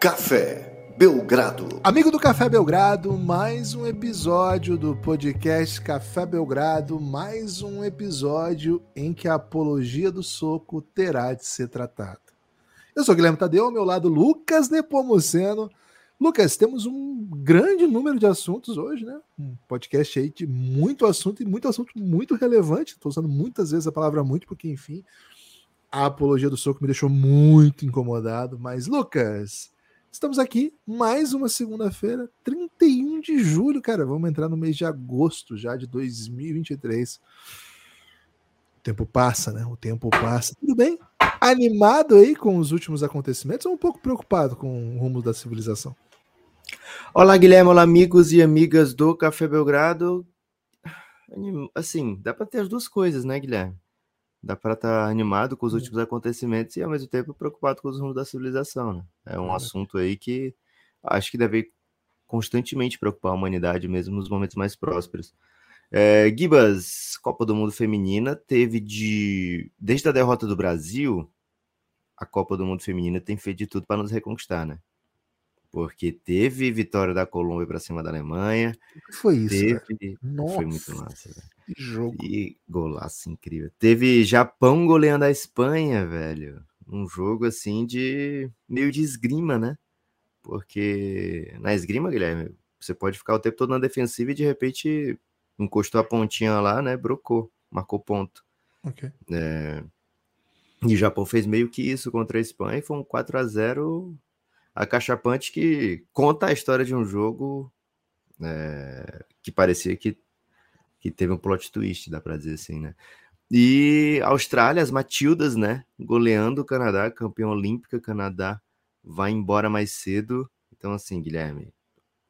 Café Belgrado. Amigo do Café Belgrado, mais um episódio do podcast Café Belgrado, mais um episódio em que a apologia do soco terá de ser tratada. Eu sou Guilherme Tadeu, ao meu lado Lucas Nepomuceno. Lucas, temos um grande número de assuntos hoje, né? Um podcast aí de muito assunto e muito assunto muito relevante. Estou usando muitas vezes a palavra muito, porque, enfim, a apologia do soco me deixou muito incomodado. Mas, Lucas, estamos aqui mais uma segunda-feira, 31 de julho, cara. Vamos entrar no mês de agosto já de 2023. O tempo passa, né? O tempo passa. Tudo bem? Animado aí com os últimos acontecimentos ou um pouco preocupado com o rumo da civilização? Olá, Guilherme, olá, amigos e amigas do Café Belgrado. Assim, dá para ter as duas coisas, né, Guilherme? Dá para estar tá animado com os últimos acontecimentos e, ao mesmo tempo, preocupado com os rumos da civilização, né? É um assunto aí que acho que deve constantemente preocupar a humanidade, mesmo nos momentos mais prósperos. É, Gibas, Copa do Mundo Feminina, teve de. Desde a derrota do Brasil, a Copa do Mundo Feminina tem feito de tudo para nos reconquistar, né? porque teve vitória da Colômbia para cima da Alemanha. que foi isso? Teve... Foi muito massa. Velho. Que jogo. E golaço incrível. Teve Japão goleando a Espanha, velho. Um jogo assim de meio de esgrima, né? Porque na esgrima, Guilherme, você pode ficar o tempo todo na defensiva e de repente encostou a pontinha lá, né? Brocou, marcou ponto. Ok. É... E o Japão fez meio que isso contra a Espanha e foi um 4 a 0 acachapante que conta a história de um jogo é, que parecia que, que teve um plot twist, dá para dizer assim, né? E Austrália, as Matildas, né? Goleando o Canadá, campeão olímpica, Canadá vai embora mais cedo. Então, assim, Guilherme,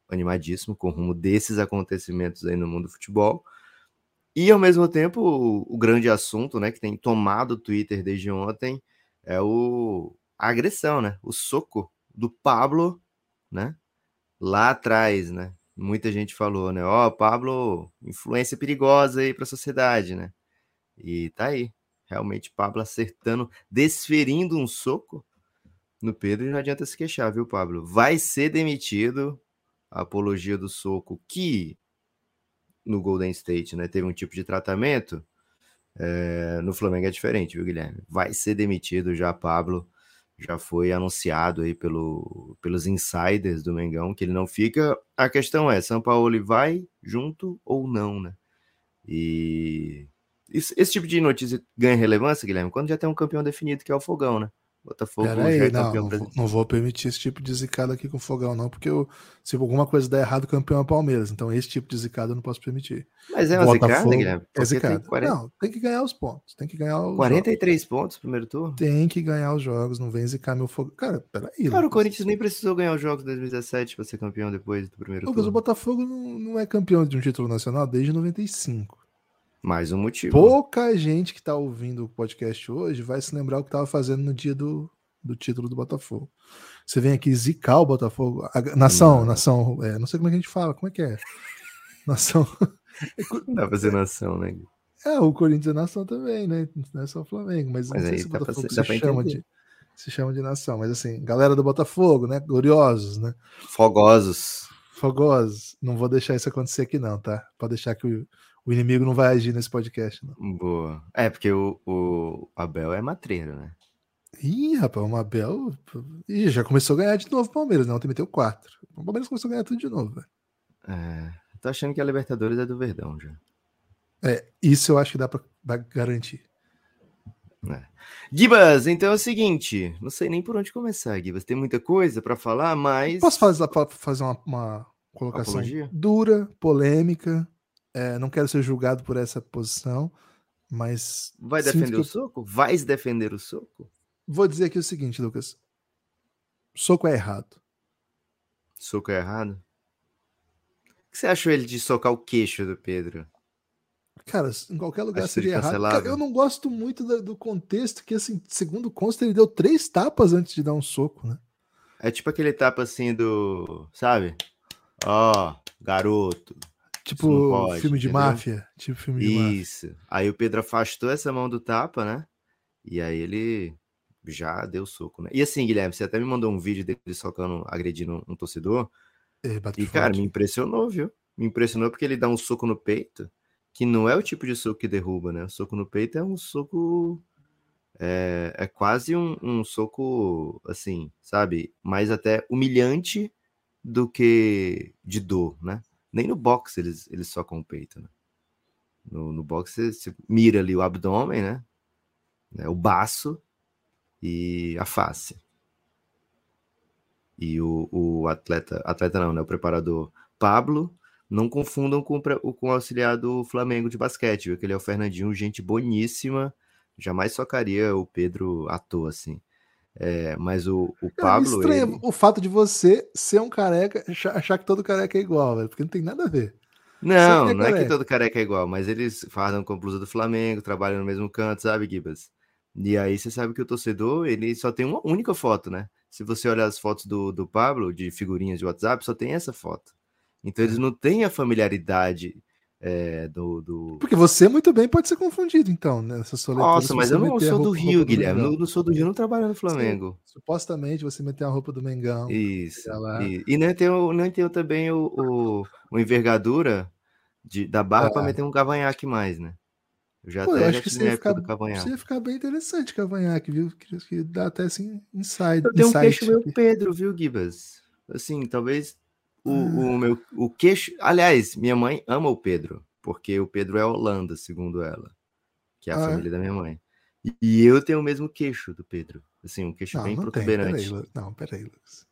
animadíssimo com o rumo desses acontecimentos aí no mundo do futebol. E ao mesmo tempo, o, o grande assunto, né, que tem tomado o Twitter desde ontem, é o a agressão, né? O soco do Pablo, né? Lá atrás, né? Muita gente falou, né? Ó, oh, Pablo, influência perigosa aí para a sociedade, né? E tá aí. Realmente, Pablo acertando, desferindo um soco no Pedro e não adianta se queixar, viu, Pablo? Vai ser demitido a apologia do soco que no Golden State, né? Teve um tipo de tratamento. É, no Flamengo é diferente, viu, Guilherme? Vai ser demitido já, Pablo já foi anunciado aí pelo, pelos insiders do Mengão que ele não fica. A questão é, São Paulo vai junto ou não, né? E esse, esse tipo de notícia ganha relevância, Guilherme, quando já tem um campeão definido que é o Fogão, né? Botafogo Pera aí, é não, não, não, vou permitir esse tipo de zicada aqui com o Fogão, não, porque eu, se alguma coisa der errado, o campeão é o Palmeiras. Então, esse tipo de zicada eu não posso permitir. Mas é uma Botafogo, zicada, Guilherme? É zicada. Tem 40... Não, tem que ganhar os pontos. Tem que ganhar os 43 jogos. pontos no primeiro turno? Tem que ganhar os jogos, não vem zicar meu Fogão. Cara, peraí. Cara, o Corinthians nem precisou ganhar os jogos de 2017 para ser campeão depois do primeiro Lucas, turno. o Botafogo não, não é campeão de um título nacional desde 95. Mais um motivo. Pouca gente que está ouvindo o podcast hoje vai se lembrar o que estava fazendo no dia do, do título do Botafogo. Você vem aqui zicar o Botafogo. A, nação, não. nação. É, não sei como é que a gente fala, como é que é? Nação. Dá pra ser nação, né? É, o Corinthians é nação também, né? Não é só o Flamengo, mas, mas não sei se o Botafogo se, chama de, se chama de nação. Mas assim, galera do Botafogo, né? Gloriosos, né? Fogosos. Fogosos. Não vou deixar isso acontecer aqui, não, tá? Pode deixar que o, o inimigo não vai agir nesse podcast, não. Boa. É, porque o, o Abel é matreiro, né? Ih, rapaz, o Mabel. Ih, já começou a ganhar de novo o Palmeiras, não? Né? Ontem meteu quatro. O Palmeiras começou a ganhar tudo de novo, velho. É, tô achando que a Libertadores é do Verdão já. É, isso eu acho que dá pra, pra garantir. É. Gibas, então é o seguinte, não sei nem por onde começar, Gibas. Tem muita coisa para falar, mas. Posso fazer, fazer uma, uma colocação Apologia? dura, polêmica. É, não quero ser julgado por essa posição, mas. Vai defender o soco? Vais defender o soco? Vou dizer aqui o seguinte, Lucas. Soco é errado. Soco é errado? O que você achou ele de socar o queixo do Pedro? Cara, em qualquer lugar Acho seria errado. Cara, eu não gosto muito do, do, contexto que, assim, segundo consta, ele deu três tapas antes de dar um soco, né? É tipo aquele tapa assim do. Sabe? Ó, oh, garoto. Tipo pode, filme de entendeu? máfia. Tipo filme de Isso. Máfia. Aí o Pedro afastou essa mão do tapa, né? E aí ele já deu soco, né? E assim, Guilherme, você até me mandou um vídeo dele socando, agredindo um torcedor. É, e, cara, me impressionou, viu? Me impressionou porque ele dá um soco no peito, que não é o tipo de soco que derruba, né? O soco no peito é um soco. É, é quase um, um soco, assim, sabe? Mais até humilhante do que de dor, né? Nem no boxe eles, eles socam o peito, né? No, no boxe você mira ali o abdômen, né? né? O baço e a face. E o, o atleta, atleta não, né? O preparador Pablo, não confundam com, com o auxiliar do Flamengo de basquete, viu? Que ele é o Fernandinho, gente boníssima. Jamais socaria o Pedro à toa, assim. É, mas o, o Cara, Pablo. Estranho ele... o fato de você ser um careca, achar que todo careca é igual, velho, porque não tem nada a ver. Não, é não careca. é que todo careca é igual, mas eles fardam com a blusa do Flamengo, trabalham no mesmo canto, sabe, Gibas? E aí você sabe que o torcedor, ele só tem uma única foto, né? Se você olhar as fotos do, do Pablo, de figurinhas de WhatsApp, só tem essa foto. Então eles é. não têm a familiaridade é, do, do, Porque você muito bem pode ser confundido, então, nessa né? Nossa, mas eu não sou do Rio, Guilherme. Não, não, sou do Rio, não trabalho no Flamengo. Sim, supostamente você meter a roupa do Mengão. Isso. E, e nem tenho, nem tenho também o, o, o envergadura de, da barra é. para meter um cavanhaque mais, né? Eu já Pô, até eu acho que você ia, ficar, você ia ficar bem interessante cavanhaque, viu? Que, que dá até assim inside. Eu tenho um queixo meio Pedro, viu, Gibas? Assim, talvez o, o, meu o queixo. Aliás, minha mãe ama o Pedro, porque o Pedro é Holanda, segundo ela, que é a ah, é? família é? da minha mãe. E, eu tenho o mesmo queixo do Pedro. Assim, um queixo não, bem não protuberante. Tem, peraí, não, peraí, Lucas.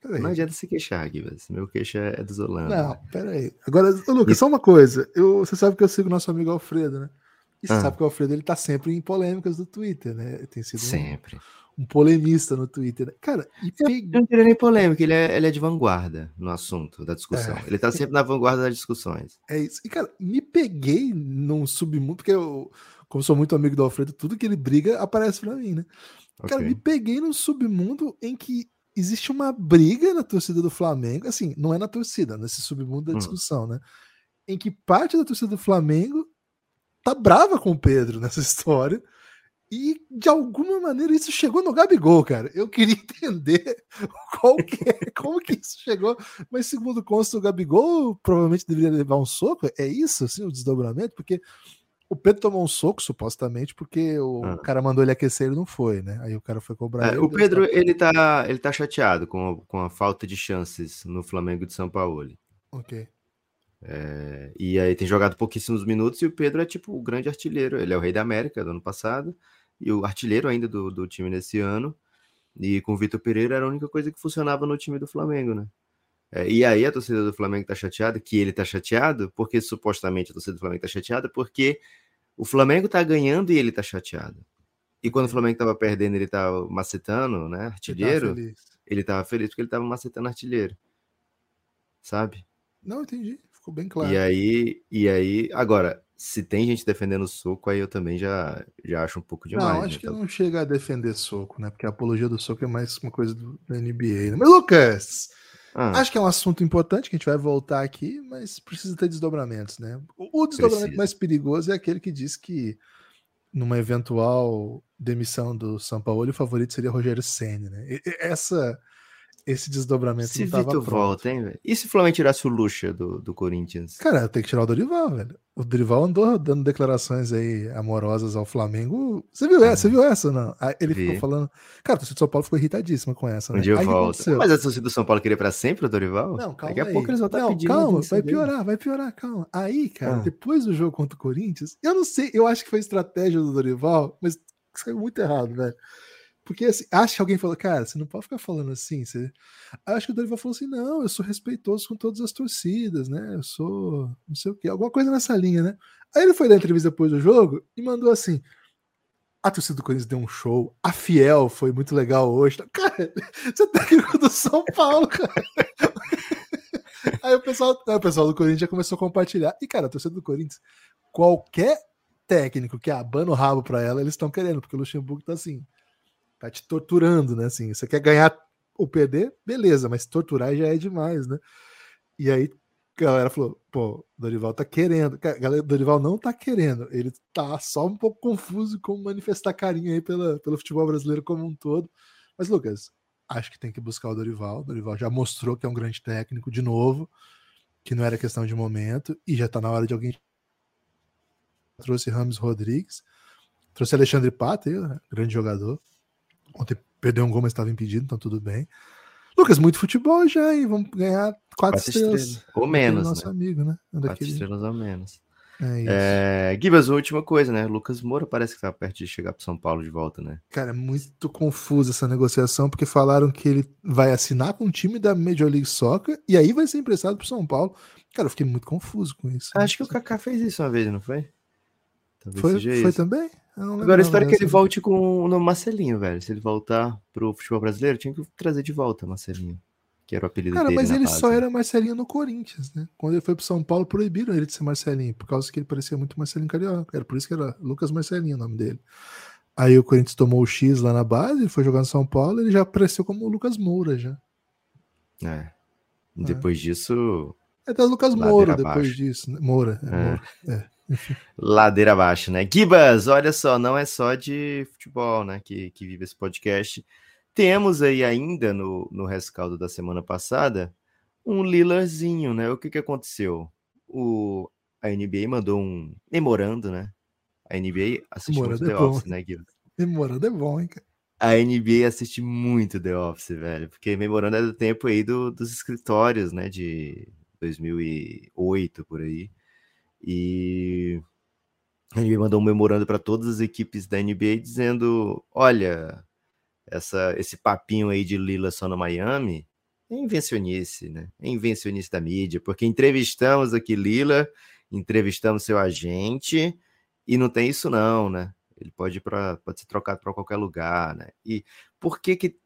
Peraí. Não adianta se queixar, Gibas. Meu queixo é dos Holanda. Não, peraí. Agora, Lucas, e... só uma coisa. Eu, você sabe que eu sigo nosso amigo Alfredo, né? E você ah. sabe que o Alfredo ele tá sempre em polêmicas do Twitter, né? Tem sido sempre. Um, um polemista no Twitter. Cara, e peguei... não queria nem polêmica, ele é, ele é de vanguarda no assunto da discussão. É. Ele tá sempre na vanguarda das discussões. É isso. E, cara, me peguei num submundo, porque eu, como sou muito amigo do Alfredo, tudo que ele briga aparece para mim, né? Okay. Cara, me peguei num submundo em que existe uma briga na torcida do Flamengo, assim, não é na torcida, nesse submundo da hum. discussão, né? Em que parte da torcida do Flamengo tá brava com o Pedro nessa história. E de alguma maneira isso chegou no Gabigol, cara. Eu queria entender qual que é, como que isso chegou. Mas segundo consta o Gabigol, provavelmente deveria levar um soco. É isso, assim, o desdobramento? Porque o Pedro tomou um soco, supostamente, porque o ah. cara mandou ele aquecer e ele não foi, né? Aí o cara foi cobrar. É, ele, o Pedro, ele tá, ele tá chateado com a, com a falta de chances no Flamengo de São Paulo. Ok. É, e aí tem jogado pouquíssimos minutos e o Pedro é tipo o grande artilheiro. Ele é o rei da América do ano passado e o artilheiro ainda do, do time nesse ano. E com o Vitor Pereira era a única coisa que funcionava no time do Flamengo, né? É, e aí a torcida do Flamengo tá chateada, que ele tá chateado, porque supostamente a torcida do Flamengo tá chateada, porque o Flamengo tá ganhando e ele tá chateado. E quando o Flamengo tava perdendo, ele tava macetando, né? Artilheiro. Ele tava feliz, ele tava feliz porque ele tava macetando artilheiro. Sabe? Não, entendi. Ficou bem claro. E aí, e aí, agora, se tem gente defendendo soco, aí eu também já, já acho um pouco demais. Não, acho né? que não chega a defender soco, né? Porque a apologia do soco é mais uma coisa do, NBA. Né? Mas, Lucas, ah. acho que é um assunto importante que a gente vai voltar aqui, mas precisa ter desdobramentos, né? O, o desdobramento precisa. mais perigoso é aquele que diz que numa eventual demissão do São Paulo, o favorito seria Rogério Senna, né? E, essa esse desdobramento se não Vitor volta, hein, velho? E se o Flamengo tirasse o Lucha do, do Corinthians? Cara, tem que tirar o Dorival, velho. O Dorival andou dando declarações aí amorosas ao Flamengo. Você viu essa? Você viu essa não? Aí ele vi. ficou falando. Cara, a torcida do São Paulo ficou irritadíssima com essa. Né? Um dia eu volto. Mas a torcida do São Paulo queria pra sempre o Dorival? Não, calma. Daqui a aí. pouco eles vão estar tá não, pedindo. Calma, vai piorar, vai piorar, calma. Aí, cara, ah. depois do jogo contra o Corinthians, eu não sei, eu acho que foi estratégia do Dorival, mas saiu muito errado, velho. Porque assim, acho que alguém falou, cara, você não pode ficar falando assim. Você... Acho que o Dorival falou assim: não, eu sou respeitoso com todas as torcidas, né? Eu sou não sei o quê, alguma coisa nessa linha, né? Aí ele foi dar entrevista depois do jogo e mandou assim: a torcida do Corinthians deu um show, a Fiel foi muito legal hoje. Cara, você é técnico do São Paulo, cara. Aí o pessoal, o pessoal do Corinthians já começou a compartilhar. E, cara, a torcida do Corinthians, qualquer técnico que abana o rabo para ela, eles estão querendo, porque o Luxemburgo tá assim tá te torturando, né? Assim, você quer ganhar ou perder, beleza, mas torturar já é demais, né? E aí A galera falou, pô, Dorival tá querendo. Galera, Dorival não tá querendo. Ele tá só um pouco confuso como manifestar carinho aí pela, pelo futebol brasileiro como um todo. Mas, Lucas, acho que tem que buscar o Dorival. O Dorival já mostrou que é um grande técnico de novo, que não era questão de momento, e já tá na hora de alguém. Trouxe Ramos Rodrigues, trouxe Alexandre Pato, né, grande jogador. Ontem perdeu um gol, mas estava impedido, então tudo bem. Lucas, muito futebol já, hein? Vamos ganhar quatro, quatro estrelas. estrelas. Ou menos. Nosso né? amigo, né? Quatro estrelas ou menos. É isso. É, Gibas, última coisa, né? Lucas Moura parece que tá perto de chegar para São Paulo de volta, né? Cara, é muito confusa essa negociação, porque falaram que ele vai assinar com o time da Major League Soccer e aí vai ser emprestado para São Paulo. Cara, eu fiquei muito confuso com isso. Acho que o Kaká fez isso uma vez, não foi? Talvez foi, foi também? Agora eu espero que ele volte com o Marcelinho, velho. Se ele voltar pro futebol brasileiro, tinha que trazer de volta Marcelinho. Que era o apelido Cara, dele. mas ele base. só era Marcelinho no Corinthians, né? Quando ele foi pro São Paulo, proibiram ele de ser Marcelinho, por causa que ele parecia muito Marcelinho Carioca. Era por isso que era Lucas Marcelinho o nome dele. Aí o Corinthians tomou o X lá na base, ele foi jogar no São Paulo, ele já apareceu como o Lucas Moura já. É. Depois é. disso. É até o Lucas Moura depois disso. Né? Moura. É, é. Moura. é. Ladeira abaixo, né? Gibas, olha só, não é só de futebol, né, que, que vive esse podcast. Temos aí ainda no, no rescaldo da semana passada um Lilazinho, né? O que que aconteceu? O, a NBA mandou um memorando, né? A NBA assiste muito The é Office, né, Gibas? Memorando é bom, hein, cara? A NBA assiste muito The Office, velho, porque memorando é do tempo aí do, dos escritórios, né, de 2008, por aí. E NBA mandou um memorando para todas as equipes da NBA dizendo: olha, essa, esse papinho aí de Lila só no Miami é invencionice, né? É invencionice da mídia, porque entrevistamos aqui Lila, entrevistamos seu agente e não tem isso não, né? Ele pode, pra, pode ser trocado para qualquer lugar, né? E por que que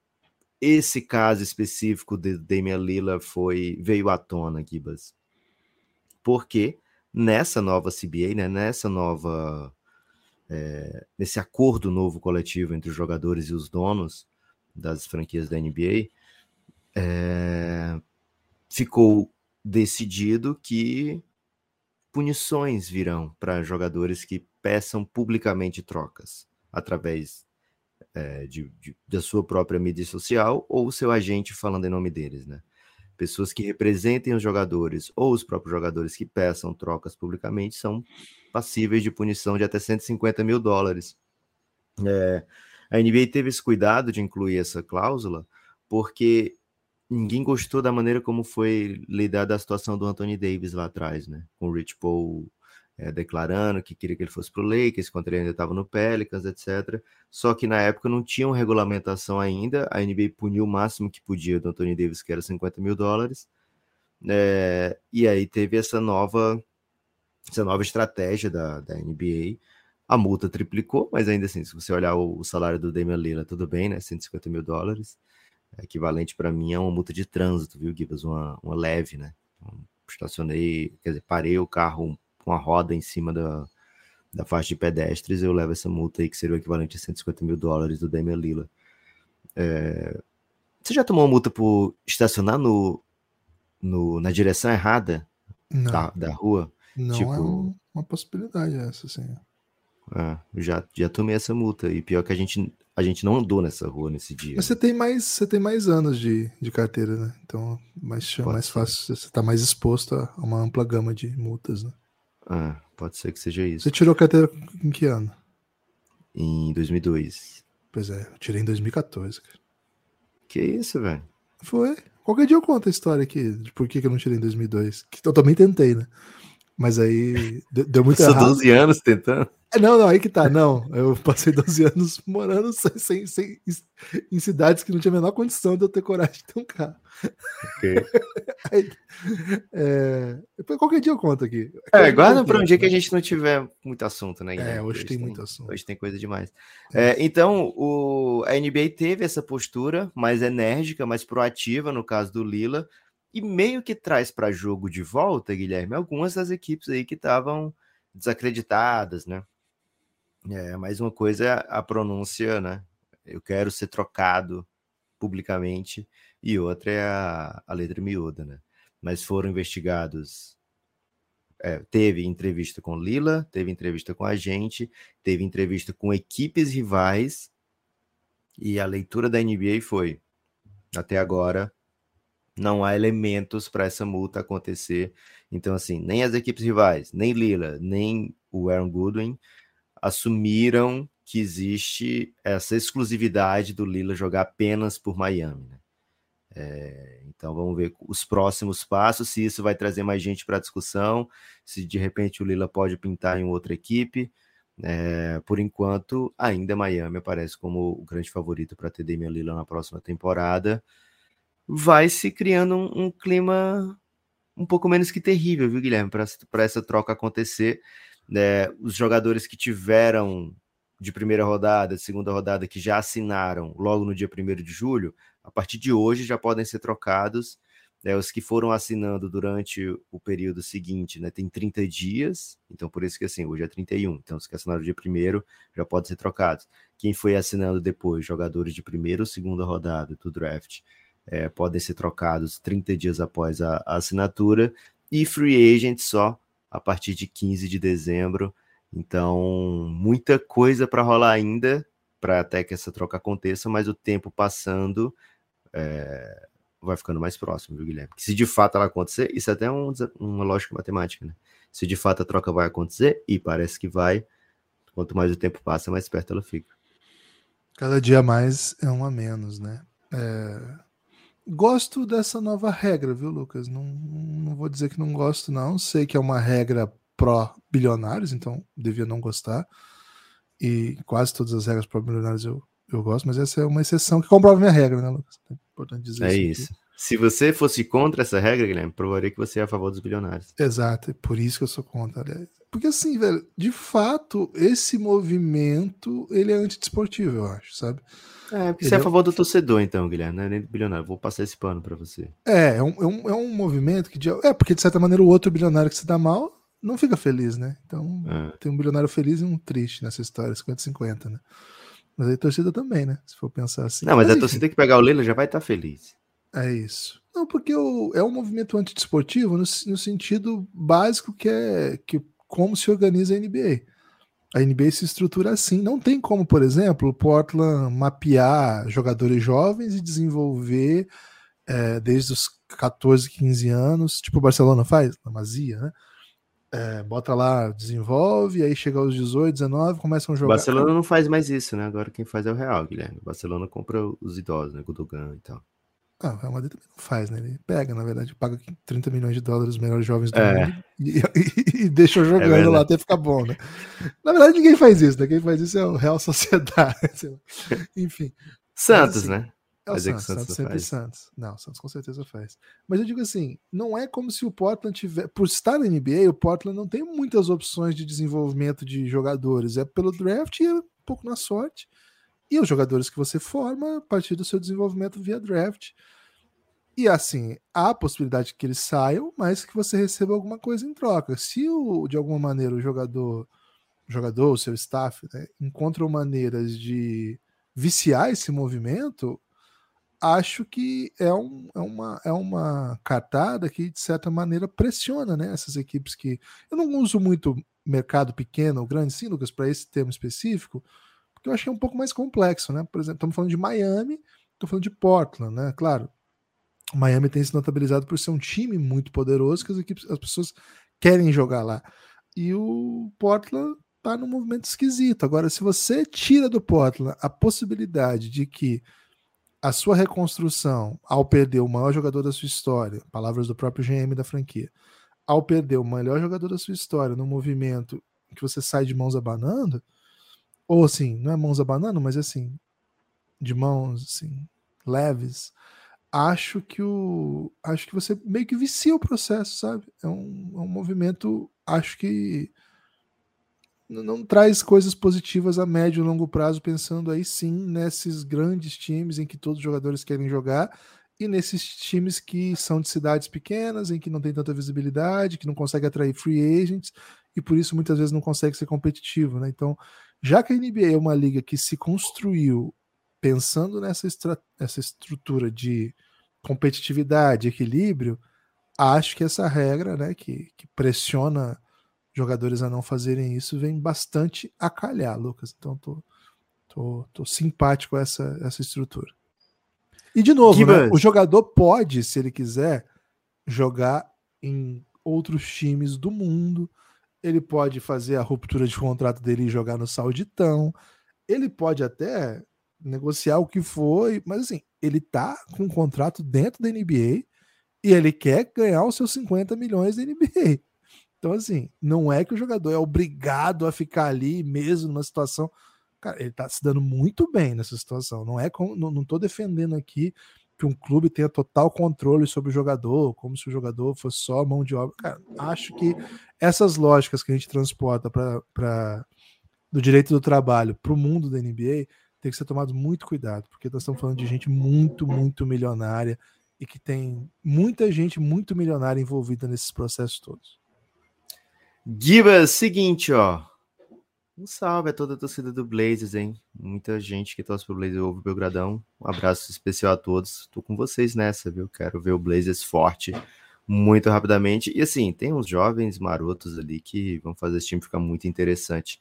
esse caso específico de Damian Lila foi veio à tona, Gibas? Porque nessa nova CBA, né, nessa nova é, nesse acordo novo coletivo entre os jogadores e os donos das franquias da NBA, é, ficou decidido que punições virão para jogadores que peçam publicamente trocas através é, de, de, da sua própria mídia social ou o seu agente falando em nome deles, né? Pessoas que representem os jogadores ou os próprios jogadores que peçam trocas publicamente são passíveis de punição de até 150 mil dólares. É, a NBA teve esse cuidado de incluir essa cláusula porque ninguém gostou da maneira como foi lidada a situação do Anthony Davis lá atrás, né? Com o Rich Paul é, declarando que queria que ele fosse para o Lakers, quando ele ainda estava no Pelicans, etc. Só que na época não tinha regulamentação ainda, a NBA puniu o máximo que podia do Anthony Davis, que era 50 mil dólares, é, e aí teve essa nova, essa nova estratégia da, da NBA, a. Multa triplicou, mas ainda assim, se você olhar o, o salário do Damian Lillard, tudo bem, né, 150 mil dólares, é equivalente para mim a uma multa de trânsito, viu, Gibas, uma, uma leve, né, então, estacionei, quer dizer, parei o carro com a roda em cima da, da faixa de pedestres, eu levo essa multa aí, que seria o equivalente a 150 mil dólares do Damian Lila. É... Você já tomou uma multa por estacionar no, no, na direção errada da, da rua? Não tipo... é um, uma possibilidade essa, sim. É, já, já tomei essa multa. E pior que a gente, a gente não andou nessa rua nesse dia. Mas você tem mais, você tem mais anos de, de carteira, né? Então mais, mais fácil, você está mais exposto a uma ampla gama de multas, né? Ah, pode ser que seja isso. Você tirou carteira em que ano? Em 2002. Pois é, eu tirei em 2014. Que isso, velho? Foi. Qualquer dia eu conto a história aqui de por que, eu não tirei em 2002. Que eu também tentei, né? Mas aí deu muito Passou errado. 12 anos tentando? É, não, não, aí que tá. Não, eu passei 12 anos morando sem, sem, sem, em cidades que não tinha a menor condição de eu ter coragem de ter um carro. Okay. Aí, é, qualquer dia eu conto aqui. É, guarda para um dia que a gente não tiver muito assunto, né? Guilherme? É, hoje, hoje tem, tem, muito assunto. Hoje tem coisa demais. É. É, então, o, a NBA teve essa postura mais enérgica, mais proativa, no caso do Lila, e meio que traz para jogo de volta, Guilherme, algumas das equipes aí que estavam desacreditadas, né? É, mais uma coisa é a pronúncia, né? Eu quero ser trocado publicamente, e outra é a, a letra miúda, né? mas foram investigados. É, teve entrevista com Lila, teve entrevista com a gente, teve entrevista com equipes rivais, e a leitura da NBA foi: até agora, não há elementos para essa multa acontecer. Então, assim, nem as equipes rivais, nem Lila, nem o Aaron Goodwin assumiram que existe essa exclusividade do Lila jogar apenas por Miami. Né? É, então vamos ver os próximos passos, se isso vai trazer mais gente para a discussão, se de repente o Lila pode pintar em outra equipe. É, por enquanto, ainda Miami aparece como o grande favorito para ter Damian Lila na próxima temporada. Vai se criando um, um clima um pouco menos que terrível, viu, Guilherme, para essa troca acontecer. É, os jogadores que tiveram de primeira rodada, de segunda rodada, que já assinaram logo no dia 1 de julho, a partir de hoje já podem ser trocados. Né, os que foram assinando durante o período seguinte, né, tem 30 dias, então por isso que assim, hoje é 31, então os que assinaram dia primeiro já podem ser trocados. Quem foi assinando depois, jogadores de primeira ou segunda rodada do draft, é, podem ser trocados 30 dias após a, a assinatura, e free agent só a partir de 15 de dezembro, então, muita coisa para rolar ainda, para até que essa troca aconteça, mas o tempo passando é, vai ficando mais próximo, viu, Guilherme? se de fato ela acontecer, isso é até um, uma lógica matemática, né? Se de fato a troca vai acontecer, e parece que vai, quanto mais o tempo passa, mais perto ela fica. Cada dia mais é um a menos, né? É... Gosto dessa nova regra, viu, Lucas? Não, não vou dizer que não gosto, não. Sei que é uma regra pró-bilionários, então devia não gostar. E quase todas as regras pró-bilionários eu, eu gosto, mas essa é uma exceção que comprova minha regra, né, Lucas? É importante dizer é isso. isso. Se você fosse contra essa regra, Guilherme, provaria que você é a favor dos bilionários. Exato, é por isso que eu sou contra, aliás. Porque assim, velho, de fato, esse movimento, ele é antidesportivo, eu acho, sabe? É, porque você é a favor do torcedor, então, Guilherme, não é nem do bilionário. Vou passar esse pano para você. É, é um, é, um, é um movimento que. É, porque de certa maneira o outro bilionário que se dá mal não fica feliz, né? Então é. tem um bilionário feliz e um triste nessa história, 50-50, né? Mas aí a torcida também, né? Se for pensar assim. Não, mas, mas a torcida que pegar o Leila já vai estar tá feliz. É isso. Não, porque o, é um movimento antidesportivo no, no sentido básico que é que como se organiza a NBA. A NBA se estrutura assim. Não tem como, por exemplo, o Portland mapear jogadores jovens e desenvolver é, desde os 14, 15 anos, tipo o Barcelona faz, na Masia, né? É, bota lá, desenvolve, aí chega aos 18, 19, começam a jogar. O Barcelona não faz mais isso, né? Agora quem faz é o Real, Guilherme. O Barcelona compra os idosos, né? Gudogan e tal. Ah, o Real Madrid também não faz, né? Ele pega, na verdade, paga 30 milhões de dólares os melhores jovens do é. mundo e, e, e deixa jogando é lá até ficar bom, né? Na verdade, ninguém faz isso, né? Quem faz isso é o Real Sociedade. Enfim. Santos, assim, né? É o Santos, Santos, Santos sempre faz. Santos. Não, Santos com certeza faz. Mas eu digo assim, não é como se o Portland tiver. Por estar na NBA, o Portland não tem muitas opções de desenvolvimento de jogadores. É pelo draft e é um pouco na sorte. E os jogadores que você forma a partir do seu desenvolvimento via draft. E assim, há a possibilidade que eles saiam, mas que você receba alguma coisa em troca. Se o, de alguma maneira o jogador, o jogador, o seu staff, né, encontram maneiras de viciar esse movimento, acho que é, um, é, uma, é uma cartada que, de certa maneira, pressiona né, essas equipes que. Eu não uso muito mercado pequeno ou grande, sim, Lucas, para esse termo específico, eu achei um pouco mais complexo, né? Por exemplo, estamos falando de Miami, estou falando de Portland, né? Claro, Miami tem se notabilizado por ser um time muito poderoso que as, equipes, as pessoas querem jogar lá. E o Portland está num movimento esquisito. Agora, se você tira do Portland a possibilidade de que a sua reconstrução ao perder o maior jogador da sua história, palavras do próprio GM da franquia, ao perder o melhor jogador da sua história no movimento que você sai de mãos abanando, ou assim, não é mãos abanando, mas assim, de mãos assim, leves, acho que o acho que você meio que vicia o processo, sabe? É um, é um movimento, acho que não traz coisas positivas a médio e longo prazo, pensando aí sim nesses grandes times em que todos os jogadores querem jogar e nesses times que são de cidades pequenas, em que não tem tanta visibilidade, que não consegue atrair free agents e por isso muitas vezes não consegue ser competitivo, né? Então, já que a NBA é uma liga que se construiu pensando nessa essa estrutura de competitividade, equilíbrio, acho que essa regra, né, que, que pressiona jogadores a não fazerem isso, vem bastante a calhar, Lucas. Então tô, tô, tô simpático a essa, essa estrutura. E de novo, né, o jogador pode, se ele quiser, jogar em outros times do mundo. Ele pode fazer a ruptura de contrato dele e jogar no Sauditão. Ele pode até negociar o que foi, mas assim, ele tá com um contrato dentro da NBA e ele quer ganhar os seus 50 milhões da NBA. Então, assim, não é que o jogador é obrigado a ficar ali mesmo numa situação. Cara, ele tá se dando muito bem nessa situação. Não é como. Não, não tô defendendo aqui que um clube tenha total controle sobre o jogador, como se o jogador fosse só mão de obra. Cara, acho que essas lógicas que a gente transporta para do direito do trabalho para o mundo da NBA tem que ser tomado muito cuidado, porque nós estamos falando de gente muito, muito milionária e que tem muita gente muito milionária envolvida nesses processos todos. Gibas, seguinte, ó. Um salve a toda a torcida do Blazers, hein? Muita gente que torce pro Blazers ouve o Belgradão. Um abraço especial a todos. Tô com vocês nessa, viu? Quero ver o Blazers forte muito rapidamente. E assim, tem uns jovens marotos ali que vão fazer esse time ficar muito interessante.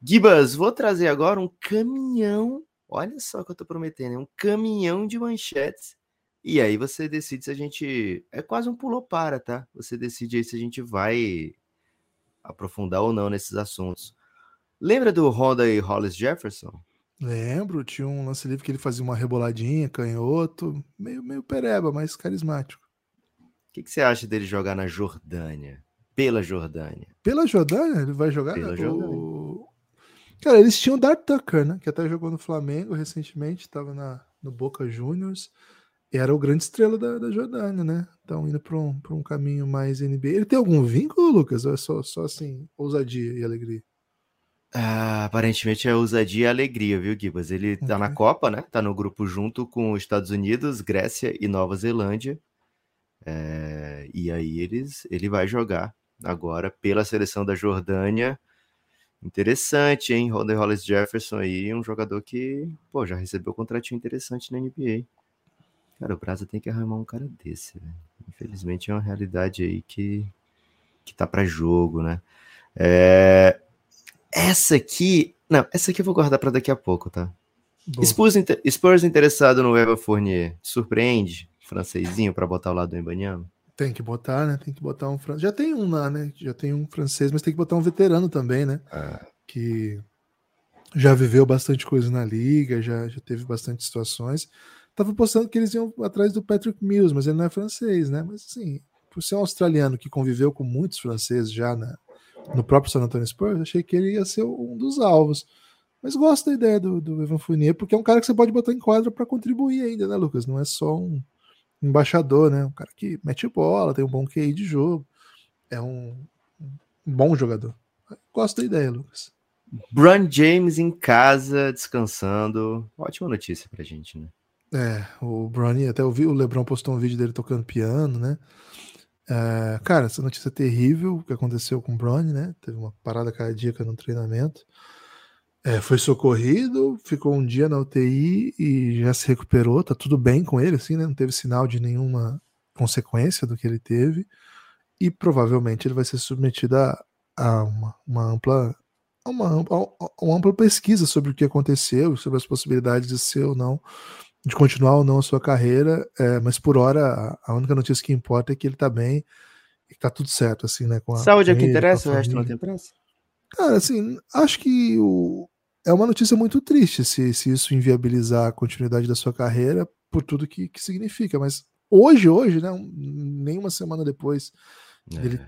Gibas, vou trazer agora um caminhão. Olha só o que eu tô prometendo, é um caminhão de manchetes. E aí você decide se a gente. É quase um pulou para, tá? Você decide aí se a gente vai aprofundar ou não nesses assuntos. Lembra do Honda e Hollis Jefferson? Lembro, tinha um lance livre que ele fazia uma reboladinha, canhoto, meio, meio pereba, mas carismático. O que, que você acha dele jogar na Jordânia? Pela Jordânia. Pela Jordânia? Ele vai jogar? Pela Jordânia. O... Cara, eles tinham o Dart Tucker, né? Que até jogou no Flamengo recentemente, estava na, no Boca Juniors. Era o grande estrela da, da Jordânia, né? Então, indo para um, um caminho mais NBA. Ele tem algum vínculo, Lucas? Ou é só, só assim, ousadia e alegria? Ah, aparentemente é ousadia e alegria, viu, Gibas? Ele okay. tá na Copa, né? Tá no grupo junto com os Estados Unidos, Grécia e Nova Zelândia. É... E aí eles, ele vai jogar agora pela seleção da Jordânia Interessante, hein? Rodney Hollis Jefferson aí, um jogador que, pô, já recebeu um contratinho interessante na NBA. Cara, o Brasa tem que arrumar um cara desse, né? Infelizmente é uma realidade aí que, que tá para jogo, né? É... Essa aqui. Não, essa aqui eu vou guardar para daqui a pouco, tá? Spurs, inter... Spurs interessado no Evan Fournier. Surpreende? Francesinho para botar ao lado do Embanyama? Tem que botar, né? Tem que botar um francês. Já tem um lá, né? Já tem um francês, mas tem que botar um veterano também, né? É. Que já viveu bastante coisa na liga, já, já teve bastante situações. Tava postando que eles iam atrás do Patrick Mills, mas ele não é francês, né? Mas assim, por ser um australiano que conviveu com muitos franceses já na, no próprio San Antonio Spurs, achei que ele ia ser um dos alvos. Mas gosto da ideia do, do Evan Fournier, porque é um cara que você pode botar em quadra para contribuir ainda, né, Lucas? Não é só um, embaixador, né? Um cara que mete bola, tem um bom QI de jogo, é um, um bom jogador. Gosto da ideia, Lucas. Bron James em casa, descansando. Ótima notícia pra gente, né? É, o Bronny, até eu vi, o Lebron postou um vídeo dele tocando piano, né? É, cara, essa notícia terrível que aconteceu com o Bronny, né? Teve uma parada cardíaca no treinamento. É, foi socorrido, ficou um dia na UTI e já se recuperou, tá tudo bem com ele, assim, né? Não teve sinal de nenhuma consequência do que ele teve. E provavelmente ele vai ser submetido a, a uma, uma, ampla uma, uma ampla pesquisa sobre o que aconteceu, sobre as possibilidades de ser ou não, de continuar ou não a sua carreira. É, mas por hora, a, única notícia que importa é que ele tá bem e que tá tudo certo, assim, né? Com a, Saúde é o que interessa, o resto não tem pressa. Cara, assim, acho que o, é uma notícia muito triste se, se isso inviabilizar a continuidade da sua carreira por tudo que, que significa. Mas hoje, hoje, né, nem uma semana depois, é. ele,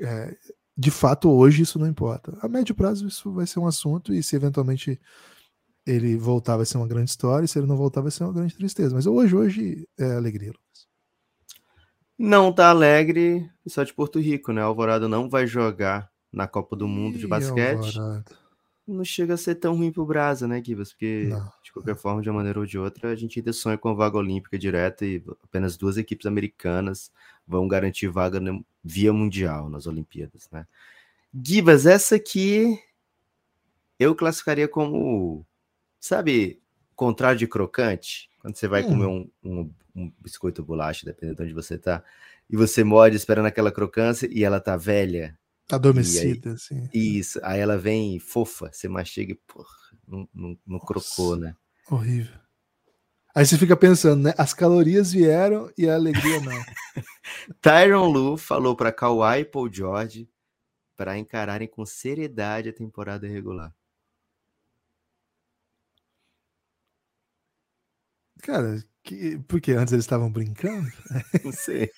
é, de fato, hoje isso não importa. A médio prazo isso vai ser um assunto e se eventualmente ele voltar vai ser uma grande história, e se ele não voltar vai ser uma grande tristeza. Mas hoje, hoje é alegria, Lucas. Não tá alegre só de Porto Rico, né? Alvorada não vai jogar na Copa do Mundo de basquete. Não chega a ser tão ruim pro Brasa, né, Gibas? Porque, não. de qualquer forma, de uma maneira ou de outra, a gente ainda sonha com a vaga olímpica direta e apenas duas equipes americanas vão garantir vaga via mundial nas Olimpíadas, né? Gibas, essa aqui eu classificaria como, sabe, contrário de crocante, quando você vai hum. comer um, um, um biscoito bolacha, dependendo de onde você tá. e você morde esperando aquela crocância e ela tá velha. Adormecida, aí, assim. Isso, aí ela vem fofa, você mastiga e, porra, não, não, não crocou, né? Horrível. Aí você fica pensando, né? As calorias vieram e a alegria não. Tyron Lu falou para Kawhi e Paul George para encararem com seriedade a temporada regular. Cara, que, porque antes eles estavam brincando? Não sei.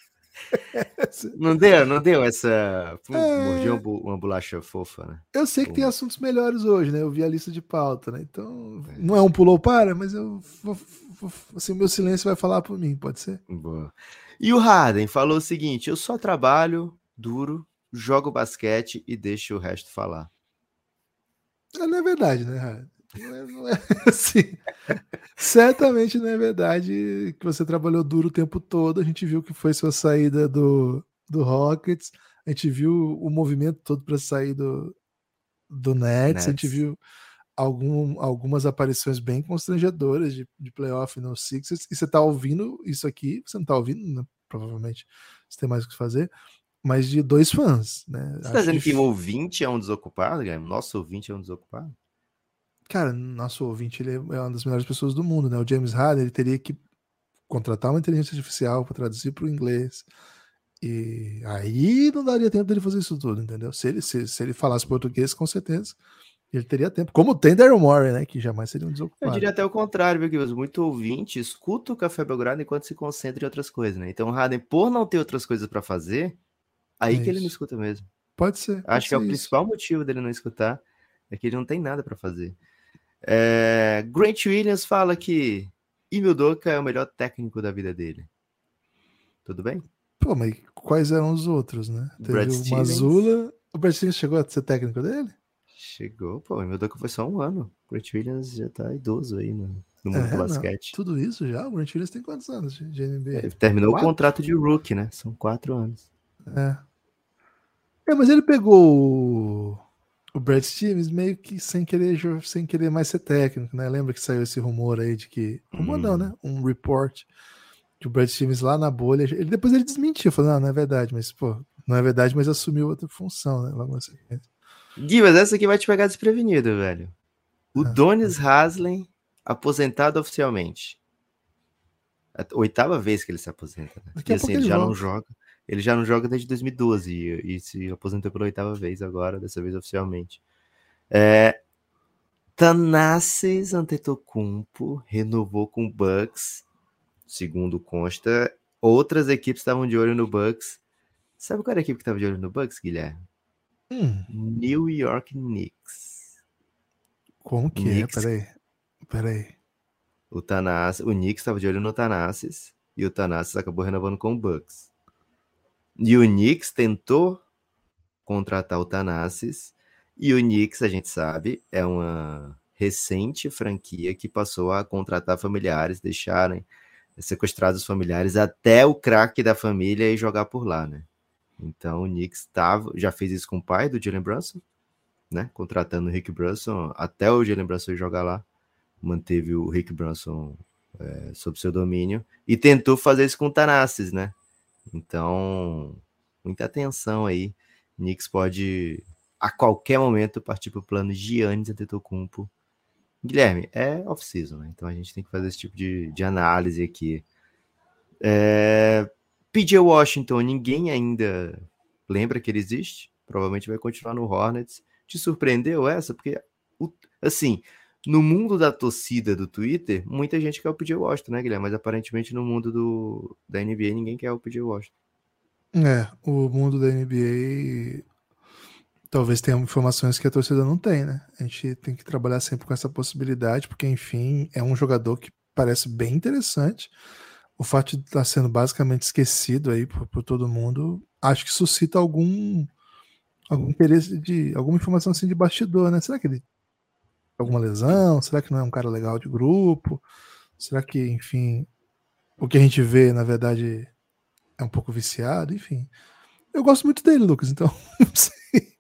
Não deu, não deu essa. É... Uma bolacha fofa, né? Eu sei que tem assuntos melhores hoje, né? Eu vi a lista de pauta, né? Então, é. não é um pulou para, mas eu vou, vou, assim, o meu silêncio vai falar por mim, pode ser? Boa. E o Harden falou o seguinte: eu só trabalho duro, jogo basquete e deixo o resto falar. Não é verdade, né, Harden? É, é assim. Certamente não é verdade que você trabalhou duro o tempo todo. A gente viu que foi sua saída do, do Rockets. A gente viu o movimento todo para sair do, do Nets. Nets. A gente viu algum, algumas aparições bem constrangedoras de, de playoff no Sixers. E você está ouvindo isso aqui, você não está ouvindo, né? provavelmente você tem mais o que fazer, mas de dois fãs. Né? Você está dizendo que o ouvinte é um desocupado, Guilherme? Nosso ouvinte é um desocupado? Cara, nosso ouvinte ele é uma das melhores pessoas do mundo, né? O James Harden ele teria que contratar uma inteligência artificial para traduzir para o inglês. E aí não daria tempo dele fazer isso tudo, entendeu? Se ele, se, se ele falasse português, com certeza ele teria tempo. Como tem Daryl Morey, né? Que jamais seria um desocupado. Eu diria até o contrário, viu, Guilherme? Muito ouvinte escuta o Café Belgrado enquanto se concentra em outras coisas, né? Então o Harden, por não ter outras coisas para fazer, aí é que ele não escuta mesmo. Pode ser. Pode Acho ser que é o isso. principal motivo dele não escutar, é que ele não tem nada para fazer. É, Grant Williams fala que Emil Doka é o melhor técnico da vida dele. Tudo bem? Pô, mas quais eram os outros, né? Teve Brad o Mazula. O Brad Stevens chegou a ser técnico dele? Chegou, pô. Foi só um ano. O Grant Williams já tá idoso aí no, no mundo É, do não, basquete. tudo isso já? O Grant Williams tem quantos anos de, de NBA? Ele terminou Quatro? o contrato de rookie, né? São quatro anos. É. É, mas ele pegou o, Brad Stevens meio que sem querer, sem querer mais ser técnico, né? Lembra que saiu esse rumor aí de que. Rumor não, Hum. né? Um report que o Brad Stevens lá na bolha. Ele, depois ele desmentiu, falou: não, não é verdade, mas, pô, não é verdade, mas assumiu outra função, né? Logo sequência. Gui, mas essa aqui vai te pegar desprevenido, velho. O Ah. Donis Haslem aposentado oficialmente. A oitava vez que ele se aposenta. Né? Daqui E a assim, pouco ele já não joga. Ele já não joga desde 2012 e, e se aposentou pela oitava vez agora, dessa vez oficialmente. É, Tanassis Antetokounmpo renovou com o Bucks, segundo consta. Outras equipes estavam de olho no Bucks. Sabe qual era a equipe que estava de olho no Bucks, Guilherme? Hum, New York Knicks. como que Knicks. é? Peraí. Peraí. O Tanassis, o Knicks estava de olho no Tanassis e o Tanassis acabou renovando com o Bucks. E o Knicks tentou contratar o Tanassis e o Knicks, a gente sabe, é uma recente franquia que passou a contratar familiares, deixarem sequestrados os familiares até o craque da família e jogar por lá, né? Então o Knicks tava, já fez isso com o pai do Jalen Brunson, né? Contratando o Rick Brunson até o Jalen Brunson jogar lá manteve o Rick Brunson é, sob seu domínio e tentou fazer isso com o Tanassis, né? Então, muita atenção aí. Knicks pode a qualquer momento partir para o plano Giannis Antetokounmpo. Guilherme, é off-season, né? Então a gente tem que fazer esse tipo de, de análise aqui. É, PJ Washington, ninguém ainda lembra que ele existe. Provavelmente vai continuar no Hornets. Te surpreendeu essa? Porque, assim, no mundo da torcida do Twitter, muita gente quer o PJ Washington, né, Guilherme? Mas aparentemente no mundo do, da NBA ninguém quer o PJ Washington. É, o mundo da NBA talvez tenha informações que a torcida não tem, né? A gente tem que trabalhar sempre com essa possibilidade, porque, enfim, é um jogador que parece bem interessante. O fato de estar sendo basicamente esquecido aí por, por todo mundo, acho que suscita algum, algum interesse de alguma informação assim de bastidor, né? Será que ele alguma lesão? Será que não é um cara legal de grupo? Será que, enfim, o que a gente vê, na verdade, é um pouco viciado? Enfim. Eu gosto muito dele, Lucas, então não sei.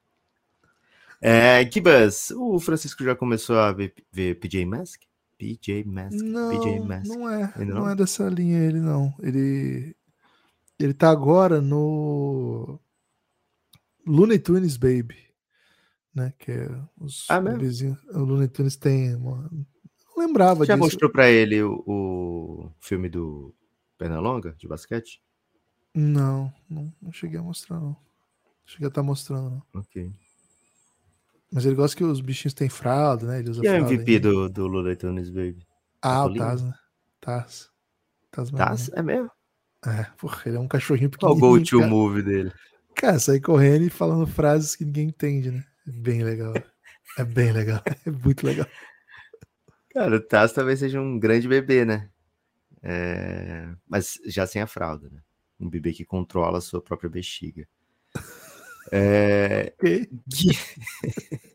É, Kibas, o Francisco já começou a ver, ver PJ Mask? PJ Mask, Não, PJ Mask. não é. Ainda Não não? é dessa linha ele, não. Ele. Ele tá agora no Looney Tunes Baby, né? Que é os Ah, bebezinhos. O Looney Tunes tem uma. Não lembrava Já disso. mostrou pra ele o, o filme do Pernalonga, de basquete? Não, não, não cheguei a mostrar, não. Cheguei a estar mostrando, não. Ok. Mas ele gosta que os bichinhos têm fralda, né? Ele usa Quem é o MVP do, do Looney Tunes Baby? Ah, o Topolino? Taz, né? Taz. Taz Tá? Mania. É mesmo? É, porra, ele é um cachorrinho Qual o pequenininho. go-to move dele? Cara, sair correndo e falando frases que ninguém entende, né? É bem legal. É bem legal. É muito legal. Cara, o Taz talvez seja um grande bebê, né? É, Mas já sem a fralda, né? Um bebê que controla a sua própria bexiga. É...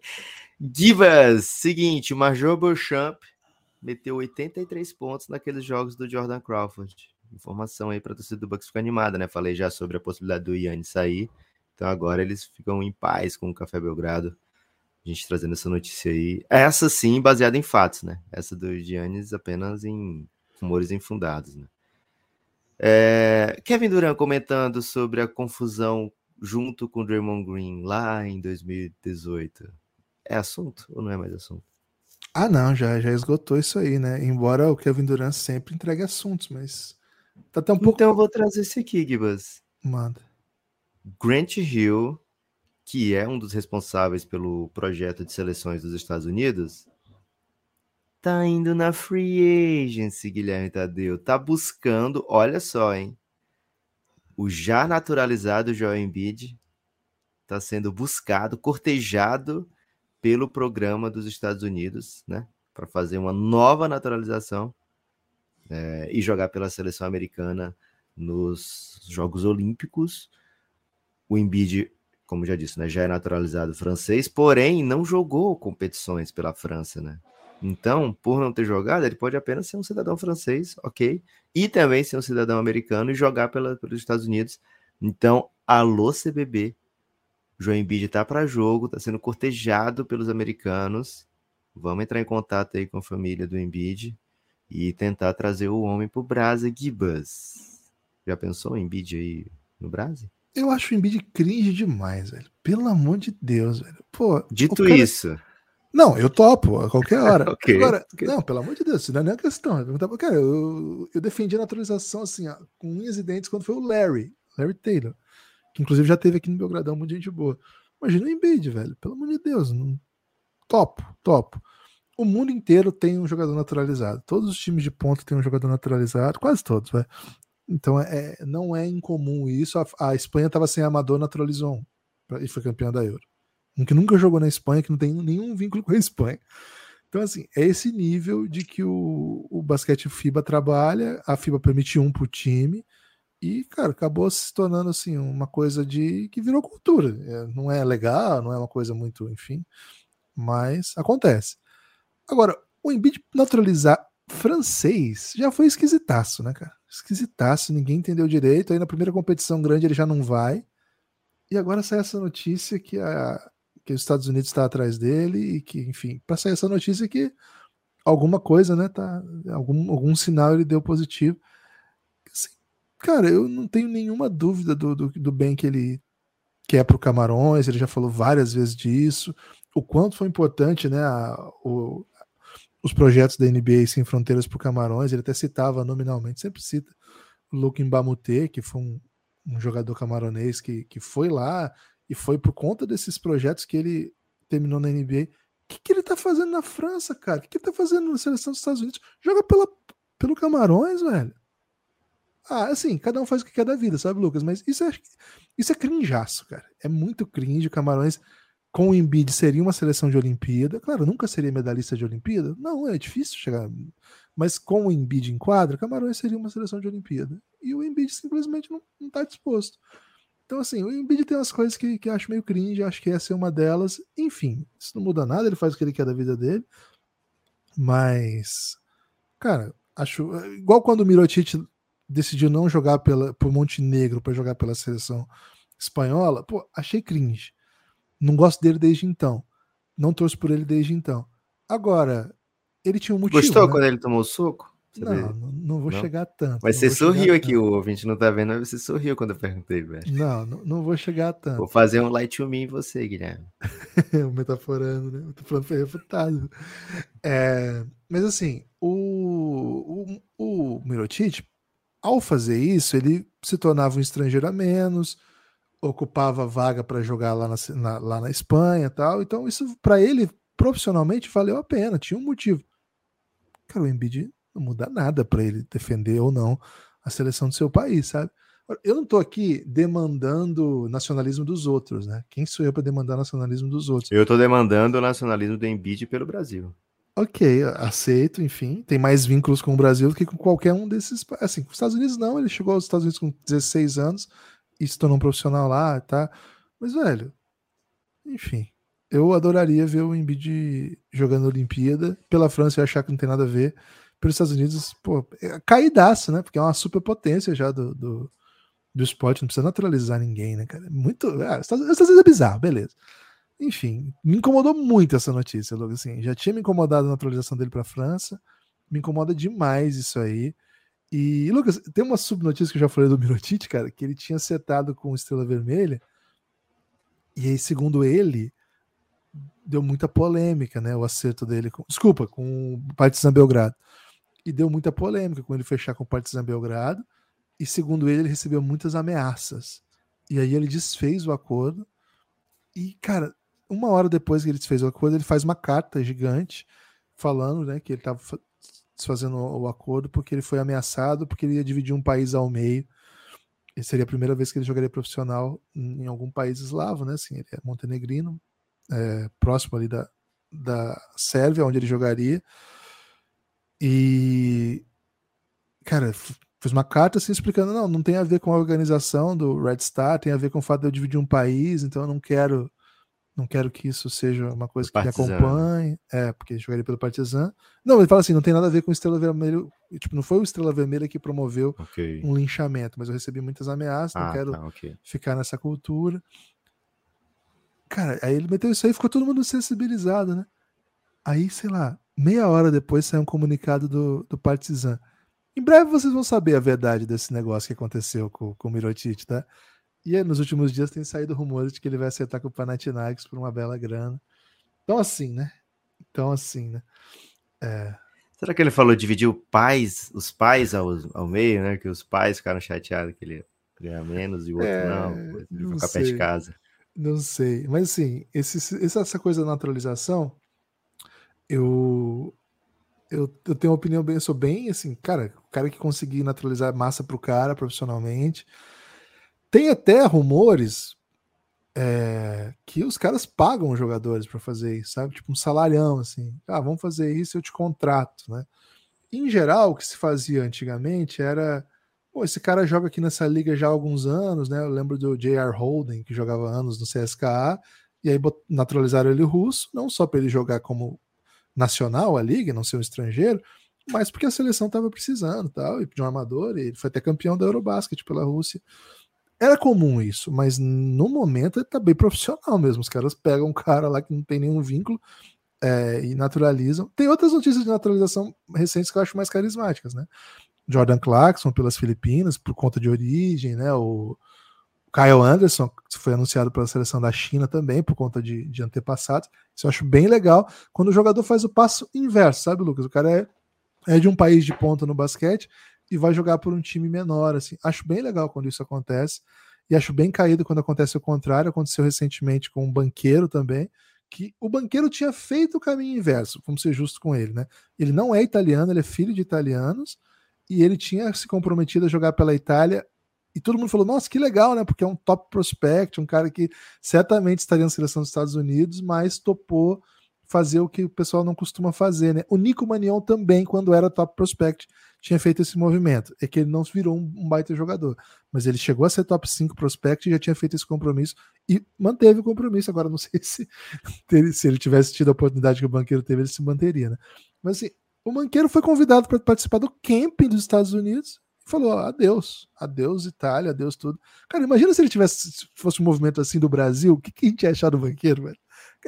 Givas, seguinte, o Major Beauchamp meteu 83 pontos naqueles jogos do Jordan Crawford. Informação aí para torcida do Bucks ficar animada, né? Falei já sobre a possibilidade do Yannis sair. Então agora eles ficam em paz com o Café Belgrado. A gente trazendo essa notícia aí. Essa sim, baseada em fatos, né? Essa do Giannis apenas em rumores infundados, né? É, Kevin Durant comentando sobre a confusão junto com o Draymond Green lá em 2018. É assunto ou não é mais assunto? Ah, não, já, já esgotou isso aí, né? Embora o Kevin Durant sempre entregue assuntos, mas tá até um pouco. Então eu vou trazer esse aqui, Gibas. Manda. Grant Hill, que é um dos responsáveis pelo projeto de seleções dos Estados Unidos, tá indo na free agency, Guilherme Tadeu. Tá buscando, olha só, hein? O já naturalizado Joel Embiid tá sendo buscado, cortejado pelo programa dos Estados Unidos, né? Para fazer uma nova naturalização é, e jogar pela seleção americana nos Jogos Olímpicos. O Embiid, como já disse, né, já é naturalizado francês, porém não jogou competições pela França, né? Então, por não ter jogado, ele pode apenas ser um cidadão francês, ok? E também ser um cidadão americano e jogar pela, pelos Estados Unidos. Então, alô CBB, João Embiid tá para jogo, tá sendo cortejado pelos americanos. Vamos entrar em contato aí com a família do Embiid e tentar trazer o homem pro Brasa Gibas. Já pensou em Embiid aí no Brasa? Eu acho o Embiid cringe demais, velho. Pelo amor de Deus, velho. Pô, Dito cara- isso, Não, eu topo a qualquer hora. Ok, Agora, ok. não, pelo amor de Deus, isso não é nem a questão. Cara, eu, eu defendi a naturalização assim, ó, com unhas e dentes quando foi o Larry, Larry Taylor, que inclusive já teve aqui no Belgradão, muita gente boa. Imagina o Embiid, velho, pelo amor de Deus, não... topo, topo. O mundo inteiro tem um jogador naturalizado. Todos os times de ponta têm um jogador naturalizado, quase todos, vai. Então é, não é incomum isso. A, a Espanha estava sem amador, naturalizou pra- e foi campeão da Euro. Um que nunca jogou na Espanha, que não tem nenhum vínculo com a Espanha. Então, assim, é esse nível de que o, o basquete FIBA trabalha, a FIBA permite um pro time, e, cara, acabou se tornando, assim, uma coisa de que virou cultura. É, não é legal, não é uma coisa muito, enfim, mas acontece. Agora, o Embiid naturalizar francês já foi esquisitaço, né, cara? Esquisitaço, ninguém entendeu direito. Aí na primeira competição grande ele já não vai. E agora sai essa notícia que, a, que os Estados Unidos está atrás dele e que, enfim, para sair essa notícia que alguma coisa, né, tá, algum, algum sinal ele deu positivo. Assim, cara, eu não tenho nenhuma dúvida do, do, do bem que ele quer para o Camarões, ele já falou várias vezes disso, o quanto foi importante, né, a, o, os projetos da NBA Sem Fronteiras para Camarões, ele até citava nominalmente, sempre cita o Luke Mbamute, que foi um, um jogador camaronês que, que foi lá e foi por conta desses projetos que ele terminou na NBA. O que, que ele tá fazendo na França, cara? O que, que ele tá fazendo na seleção dos Estados Unidos? Joga pela, pelo Camarões, velho. Ah, assim, cada um faz o que quer da vida, sabe, Lucas? Mas isso é, isso é crinjaço, cara. É muito cringe. Camarões com o Embiid seria uma seleção de Olimpíada. Claro, nunca seria medalhista de Olimpíada. Não, é difícil chegar. Mas com o Embiid em quadra, Camarões seria uma seleção de Olimpíada. E o Embiid simplesmente não, não tá disposto. Então, assim, o Embiid tem umas coisas que, que acho meio cringe, acho que essa é uma delas. Enfim, isso não muda nada, ele faz o que ele quer da vida dele. Mas, cara, acho. Igual quando o Mirotic decidiu não jogar pela, por Montenegro para jogar pela seleção espanhola, pô, achei cringe. Não gosto dele desde então. Não torço por ele desde então. Agora, ele tinha um motivo. Gostou né? quando ele tomou o soco? Não, não, não, vou não? chegar tanto. Mas você sorriu aqui, tanto. o ouvinte não tá vendo, mas você sorriu quando eu perguntei, velho. Não, não, não vou chegar tanto. Vou fazer um light to me em você, Guilherme. metaforando, né? O metaforando foi refutado. É, mas assim, o, o, o Mirotic, ao fazer isso, ele se tornava um estrangeiro a menos, ocupava vaga para jogar lá na, na, lá na Espanha tal. Então, isso para ele, profissionalmente, valeu a pena, tinha um motivo. Cara, o Embiid não muda nada para ele defender ou não a seleção do seu país, sabe? Eu não estou aqui demandando nacionalismo dos outros, né? Quem sou eu para demandar nacionalismo dos outros? Eu estou demandando o nacionalismo do Embiid pelo Brasil. Ok, aceito, enfim. Tem mais vínculos com o Brasil do que com qualquer um desses. Assim, com os Estados Unidos não, ele chegou aos Estados Unidos com 16 anos e se tornou um profissional lá, tá? Mas, velho, enfim. Eu adoraria ver o Embiid jogando Olimpíada. Pela França eu achar que não tem nada a ver pelos Estados Unidos, pô, é caídaço, né? Porque é uma superpotência já do, do, do esporte, não precisa naturalizar ninguém, né, cara? Muito. Ah, Estados Unidos é bizarro, beleza. Enfim, me incomodou muito essa notícia, logo assim. Já tinha me incomodado a naturalização dele para a França, me incomoda demais isso aí. E, Lucas, tem uma subnotícia que eu já falei do Mirotic, cara, que ele tinha acertado com Estrela Vermelha, e aí, segundo ele, deu muita polêmica, né? O acerto dele com. Desculpa, com o Partizan Belgrado e deu muita polêmica com ele fechar com o Partizan Belgrado. E segundo ele, ele recebeu muitas ameaças. E aí ele desfez o acordo. E, cara, uma hora depois que ele desfez o acordo, ele faz uma carta gigante falando né, que ele estava desfazendo o acordo porque ele foi ameaçado, porque ele ia dividir um país ao meio. E seria a primeira vez que ele jogaria profissional em algum país eslavo, né? Assim, ele é montenegrino, é, próximo ali da, da Sérvia, onde ele jogaria. E, cara, fiz uma carta assim explicando: não, não tem a ver com a organização do Red Star, tem a ver com o fato de eu dividir um país, então eu não quero. Não quero que isso seja uma coisa que me acompanhe. É, porque jogaria pelo Partizan. Não, ele fala assim: não tem nada a ver com o Estrela Vermelha. Tipo, não foi o Estrela Vermelha que promoveu okay. um linchamento, mas eu recebi muitas ameaças, ah, não quero tá, okay. ficar nessa cultura. Cara, aí ele meteu isso aí ficou todo mundo sensibilizado, né? Aí, sei lá, meia hora depois saiu um comunicado do, do Partizan. Em breve vocês vão saber a verdade desse negócio que aconteceu com, com o Mirotic, tá? E nos últimos dias tem saído rumores de que ele vai acertar com o Panathinaikos por uma bela grana. Então assim, né? Então assim, né? É... Será que ele falou dividir o pais, os pais ao, ao meio, né? Que os pais ficaram chateados que ele ganha menos e o outro é, não, ele não ficar perto de casa. Não sei, mas assim, esse, essa coisa da naturalização eu, eu, eu tenho uma opinião bem, eu sou bem assim, cara, o cara que conseguir naturalizar massa pro cara profissionalmente. Tem até rumores é, que os caras pagam os jogadores para fazer isso, sabe? Tipo um salarião, assim. Ah, vamos fazer isso, eu te contrato, né? Em geral, o que se fazia antigamente era. Pô, esse cara joga aqui nessa liga já há alguns anos, né? Eu lembro do J.R. Holden, que jogava anos no CSKA, e aí naturalizaram ele russo, não só para ele jogar como nacional a liga, não ser um estrangeiro, mas porque a seleção estava precisando tal, e de um armador, e ele foi até campeão da Eurobasket pela Rússia. Era comum isso, mas no momento ele tá bem profissional mesmo. Os caras pegam um cara lá que não tem nenhum vínculo é, e naturalizam. Tem outras notícias de naturalização recentes que eu acho mais carismáticas, né? Jordan Clarkson pelas Filipinas, por conta de origem, né? O, Kyle Anderson, que foi anunciado pela seleção da China também, por conta de, de antepassados. Isso eu acho bem legal. Quando o jogador faz o passo inverso, sabe, Lucas? O cara é, é de um país de ponta no basquete e vai jogar por um time menor. Assim. Acho bem legal quando isso acontece. E acho bem caído quando acontece o contrário. Aconteceu recentemente com um banqueiro também, que o banqueiro tinha feito o caminho inverso, vamos ser justos com ele, né? Ele não é italiano, ele é filho de italianos, e ele tinha se comprometido a jogar pela Itália e todo mundo falou: nossa, que legal, né? Porque é um top prospect, um cara que certamente estaria na seleção dos Estados Unidos, mas topou fazer o que o pessoal não costuma fazer, né? O Nico Manion também, quando era top prospect, tinha feito esse movimento. É que ele não virou um, um baita jogador, mas ele chegou a ser top 5 prospect e já tinha feito esse compromisso e manteve o compromisso. Agora, não sei se, se ele tivesse tido a oportunidade que o banqueiro teve, ele se manteria, né? Mas assim, o banqueiro foi convidado para participar do camping dos Estados Unidos falou adeus, adeus Itália, adeus tudo. Cara, imagina se ele tivesse, se fosse um movimento assim do Brasil, o que, que a gente ia achar do banqueiro, velho?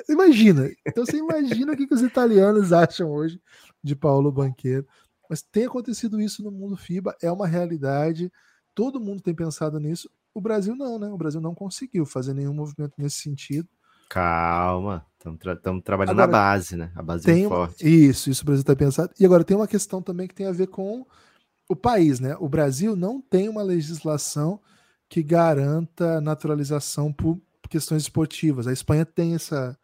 Imagina. Então você imagina o que, que os italianos acham hoje de Paulo Banqueiro. Mas tem acontecido isso no mundo FIBA, é uma realidade, todo mundo tem pensado nisso. O Brasil não, né? O Brasil não conseguiu fazer nenhum movimento nesse sentido. Calma, estamos tra trabalhando agora, na base, né? A base é tem, forte. Isso, isso o Brasil está pensando. E agora tem uma questão também que tem a ver com o país, né? O Brasil não tem uma legislação que garanta naturalização por questões esportivas. A Espanha tem essa,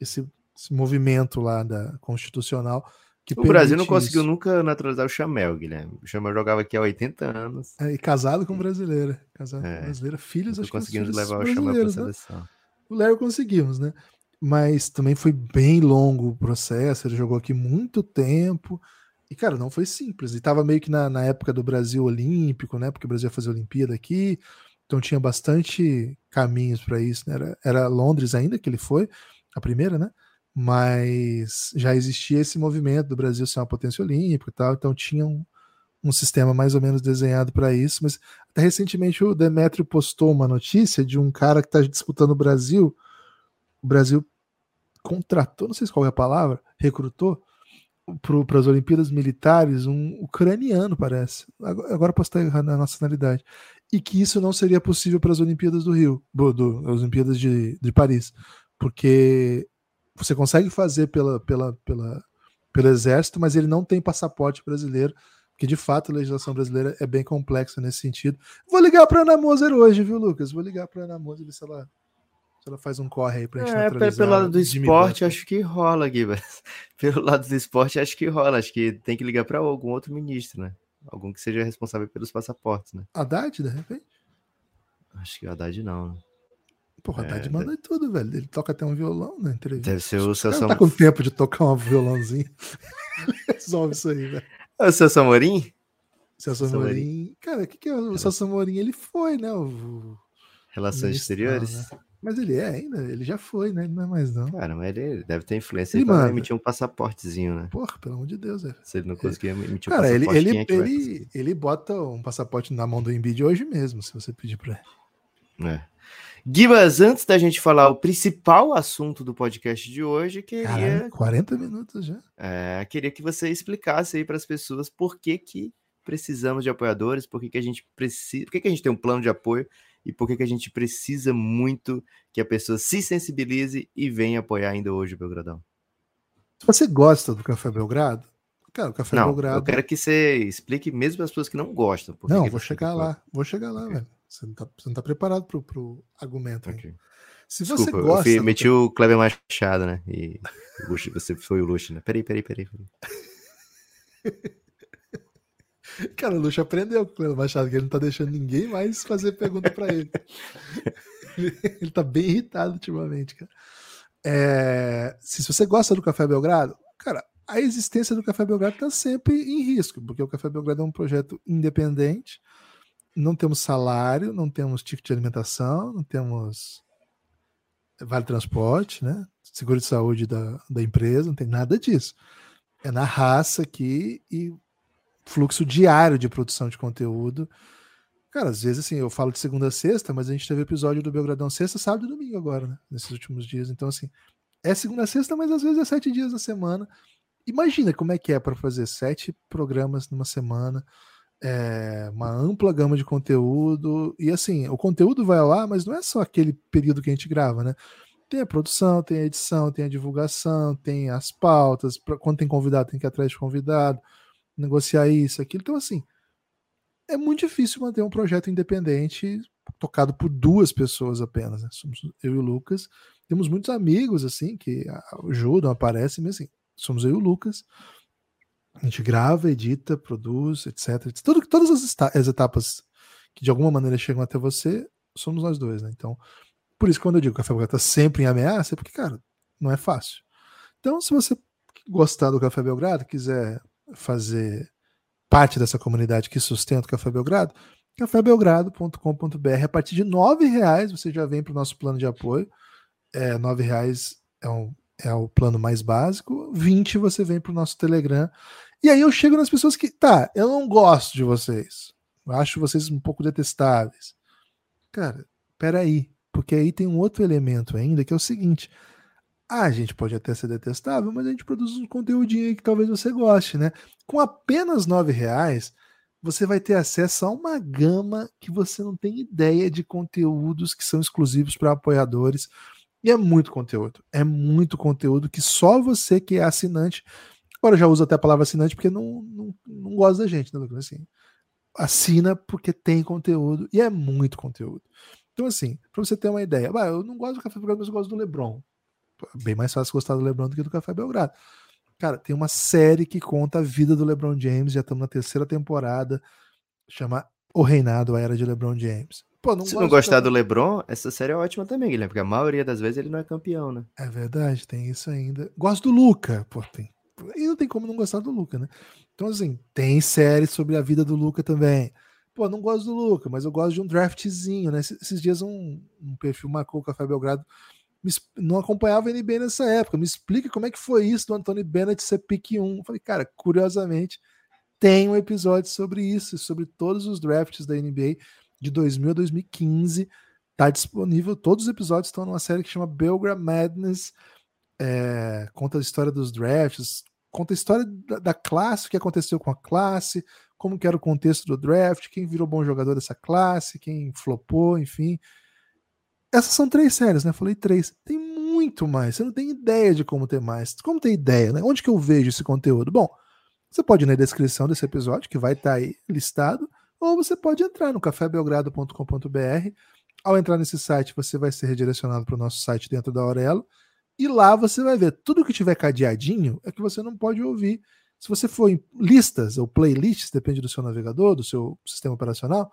esse, esse movimento lá da constitucional que o Brasil não conseguiu isso. nunca naturalizar o Chamel, Guilherme. O Chamel jogava aqui há 80 anos. É, e casado com brasileira. Casado é. com brasileira. Filhos, acho que conseguimos levar o Chamel para a né? seleção. Né? O Léo conseguimos, né? Mas também foi bem longo o processo. Ele jogou aqui muito tempo. E, cara, não foi simples. E tava meio que na, na época do Brasil Olímpico, né? Porque o Brasil ia fazer a Olimpíada aqui. Então tinha bastante caminhos para isso. Né? Era, era Londres ainda que ele foi, a primeira, né? Mas já existia esse movimento do Brasil ser uma potência olímpica e tal, então tinha um, um sistema mais ou menos desenhado para isso, mas até recentemente o Demetrio postou uma notícia de um cara que está disputando o Brasil, o Brasil contratou, não sei qual é a palavra, recrutou para as Olimpíadas Militares um ucraniano, parece. Agora posso estar errado na nacionalidade. E que isso não seria possível para as Olimpíadas do Rio, do, as Olimpíadas de, de Paris, porque você consegue fazer pela, pela, pela, pelo exército, mas ele não tem passaporte brasileiro, que de fato a legislação brasileira é bem complexa nesse sentido. Vou ligar para Ana Moser hoje, viu, Lucas? Vou ligar para Ana Moser ver se ela, se ela faz um corre aí para gente é, Pelo lado do esporte, acho que rola, Guilherme. Pelo lado do esporte, acho que rola. Acho que tem que ligar para algum outro ministro, né? Algum que seja responsável pelos passaportes, né? Haddad, de repente? Acho que o Haddad não. Né? Porra, é, Haddad manda tudo, velho. Ele toca até um violão na entrevista. Deve ser o Celso Tá com tempo de tocar um violãozinho. Resolve isso aí, velho. É o Celso Amorim? Celso Amorim. Cara, o que, que é o Celso Amorim? Ele foi, né? O... Relações Exteriores? Né? Mas ele é ainda, ele já foi, né? Ele não é mais não. Cara, mas ele deve ter influência. Ele, ele emitir um passaportezinho, né? Porra, pelo amor de Deus, velho. Se ele não conseguir emitir um Cara, passaporte, ele, ele, é ele, ele bota um passaporte na mão do Embiid hoje mesmo, se você pedir pra ele. É. Gibas, antes da gente falar o principal assunto do podcast de hoje, queria. Caralho, 40 minutos já. É, queria que você explicasse aí para as pessoas por que, que precisamos de apoiadores, por que, que a gente precisa. Por que, que a gente tem um plano de apoio e por que, que a gente precisa muito que a pessoa se sensibilize e venha apoiar ainda hoje o Belgradão. Se você gosta do Café Belgrado, cara, o Café não, Belgrado. Eu quero que você explique mesmo as pessoas que não gostam. Não, vou chegar lá, vou chegar lá, velho. Você não está tá preparado pro, pro argumento. Okay. Se você Desculpa, gosta. Eu meti o Kleber Machado, né? E Luxo, você foi o Luxo, né? Peraí, peraí, peraí. peraí. Cara, o Luxo aprendeu com o Kleber Machado, que ele não tá deixando ninguém mais fazer pergunta para ele. ele tá bem irritado ultimamente, cara. É, se você gosta do Café Belgrado, cara, a existência do Café Belgrado está sempre em risco, porque o Café Belgrado é um projeto independente não temos salário, não temos ticket de alimentação, não temos vale transporte, né? Seguro de saúde da, da empresa, não tem nada disso. É na raça aqui e fluxo diário de produção de conteúdo. Cara, às vezes assim, eu falo de segunda a sexta, mas a gente teve episódio do Belgradão sexta, sábado e domingo agora, né? Nesses últimos dias. Então, assim, é segunda a sexta, mas às vezes é sete dias na semana. Imagina como é que é para fazer sete programas numa semana é, uma ampla gama de conteúdo. E assim, o conteúdo vai ar, mas não é só aquele período que a gente grava, né? Tem a produção, tem a edição, tem a divulgação, tem as pautas. Pra, quando tem convidado, tem que ir atrás de convidado, negociar isso, aquilo. Então, assim, é muito difícil manter um projeto independente tocado por duas pessoas apenas. Né? Somos eu e o Lucas. Temos muitos amigos, assim, que ajudam, aparecem, mas assim, somos eu e o Lucas. A gente grava, edita, produz, etc. Tudo, todas as, as, etapas que de alguma maneira chegam até você, somos nós dois, né? Então, por isso que quando eu digo que o Café Belgrado está sempre em ameaça, é porque, cara, não é fácil. Então, se você gostar do Café Belgrado, quiser fazer parte dessa comunidade que sustenta o Café Belgrado, cafébelgrado.com.br. A partir de R$ reais você já vem para o nosso plano de apoio. É, R$ reais é, um, é o plano mais básico. 20 você vem para o nosso Telegram e aí eu chego nas pessoas que, tá, eu não gosto de vocês. Eu acho vocês um pouco detestáveis. Cara, peraí. Porque aí tem um outro elemento ainda que é o seguinte: a gente pode até ser detestável, mas a gente produz um conteúdinho aí que talvez você goste, né? Com apenas nove reais, você vai ter acesso a uma gama que você não tem ideia de conteúdos que são exclusivos para apoiadores. E é muito conteúdo. É muito conteúdo que só você que é assinante. Agora eu já uso até a palavra assinante porque não, não, não gosta da gente, né, Lucas? Assim, assina porque tem conteúdo e é muito conteúdo. Então, assim, para você ter uma ideia, bah, eu não gosto do Café Belgrado, mas eu gosto do Lebron. Bem mais fácil gostar do Lebron do que do Café Belgrado. Cara, tem uma série que conta a vida do LeBron James, já estamos na terceira temporada, chama O Reinado, a Era de LeBron James. Pô, não Se não gostar do LeBron, essa série é ótima também, Guilherme, porque a maioria das vezes ele não é campeão, né? É verdade, tem isso ainda. Gosto do Luca, pô, tem. E não tem como não gostar do Luca, né? Então, assim, tem série sobre a vida do Luca também. Pô, não gosto do Luca, mas eu gosto de um draftzinho, né? Esses dias um, um perfil marcou o Café Belgrado não acompanhava a NBA nessa época. Me explica como é que foi isso do Anthony Bennett ser pick 1. Eu falei, cara, curiosamente, tem um episódio sobre isso, sobre todos os drafts da NBA de 2000 a 2015. Tá disponível, todos os episódios estão numa série que chama Belgra Madness. É, conta a história dos drafts, conta a história da, da, classe, o que aconteceu com a classe, como que era o contexto do draft, quem virou bom jogador dessa classe, quem flopou, enfim. Essas são três séries, né? Falei três. Tem muito mais. Você não tem ideia de como ter mais. Como ter ideia, né? Onde que eu vejo esse conteúdo? Bom, você pode ir na descrição desse episódio, que vai estar tá aí listado, ou você pode entrar no cafébelgrado.com.br. Ao entrar nesse site, você vai ser redirecionado para o nosso site dentro da Aurelo. E lá você vai ver tudo que tiver cadeadinho é que você não pode ouvir. Se você for em listas ou playlists, depende do seu navegador, do seu sistema operacional,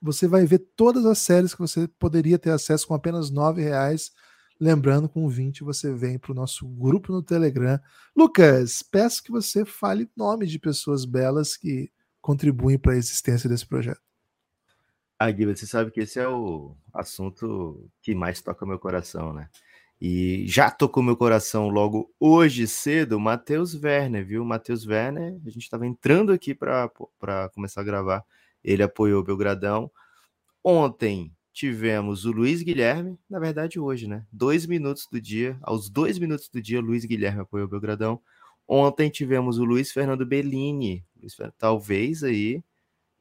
você vai ver todas as séries que você poderia ter acesso com apenas R$ reais. Lembrando, com 20 você vem para o nosso grupo no Telegram. Lucas, peço que você fale nome de pessoas belas que contribuem para a existência desse projeto. Ah, Guilherme, você sabe que esse é o assunto que mais toca meu coração, né? E já tocou meu coração logo hoje cedo, Matheus Werner, viu? Matheus Werner, a gente estava entrando aqui para começar a gravar ele apoiou o Belgradão. Ontem tivemos o Luiz Guilherme, na verdade hoje, né? Dois minutos do dia, aos dois minutos do dia, Luiz Guilherme apoiou o Belgradão. Ontem tivemos o Luiz Fernando Bellini, talvez aí,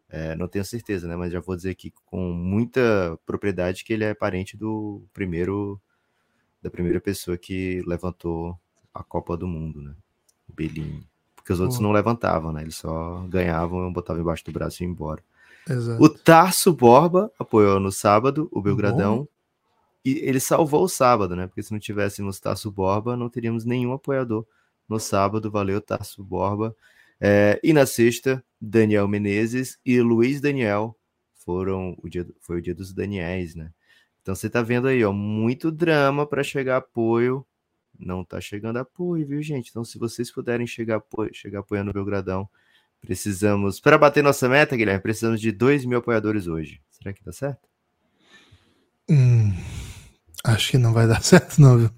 é, não tenho certeza, né? Mas já vou dizer aqui com muita propriedade que ele é parente do primeiro, da primeira pessoa que levantou a Copa do Mundo, né? O Bellini. Porque os outros não levantavam, né? Eles só ganhavam, botavam embaixo do braço e iam embora. Exato. O Tarso Borba apoiou no sábado o Belgradão. Bom. E ele salvou o sábado, né? Porque se não tivéssemos Tarso Borba, não teríamos nenhum apoiador no sábado. Valeu, Tarso Borba. É, e na sexta, Daniel Menezes e Luiz Daniel foram o dia, foi o dia dos Daniels, né? Então você tá vendo aí, ó, muito drama para chegar apoio. Não tá chegando apoio, viu, gente? Então, se vocês puderem chegar, apoio, chegar apoiando o Belgradão, Precisamos, para bater nossa meta, Guilherme, precisamos de 2 mil apoiadores hoje. Será que dá certo? Hum, acho que não vai dar certo, não, viu?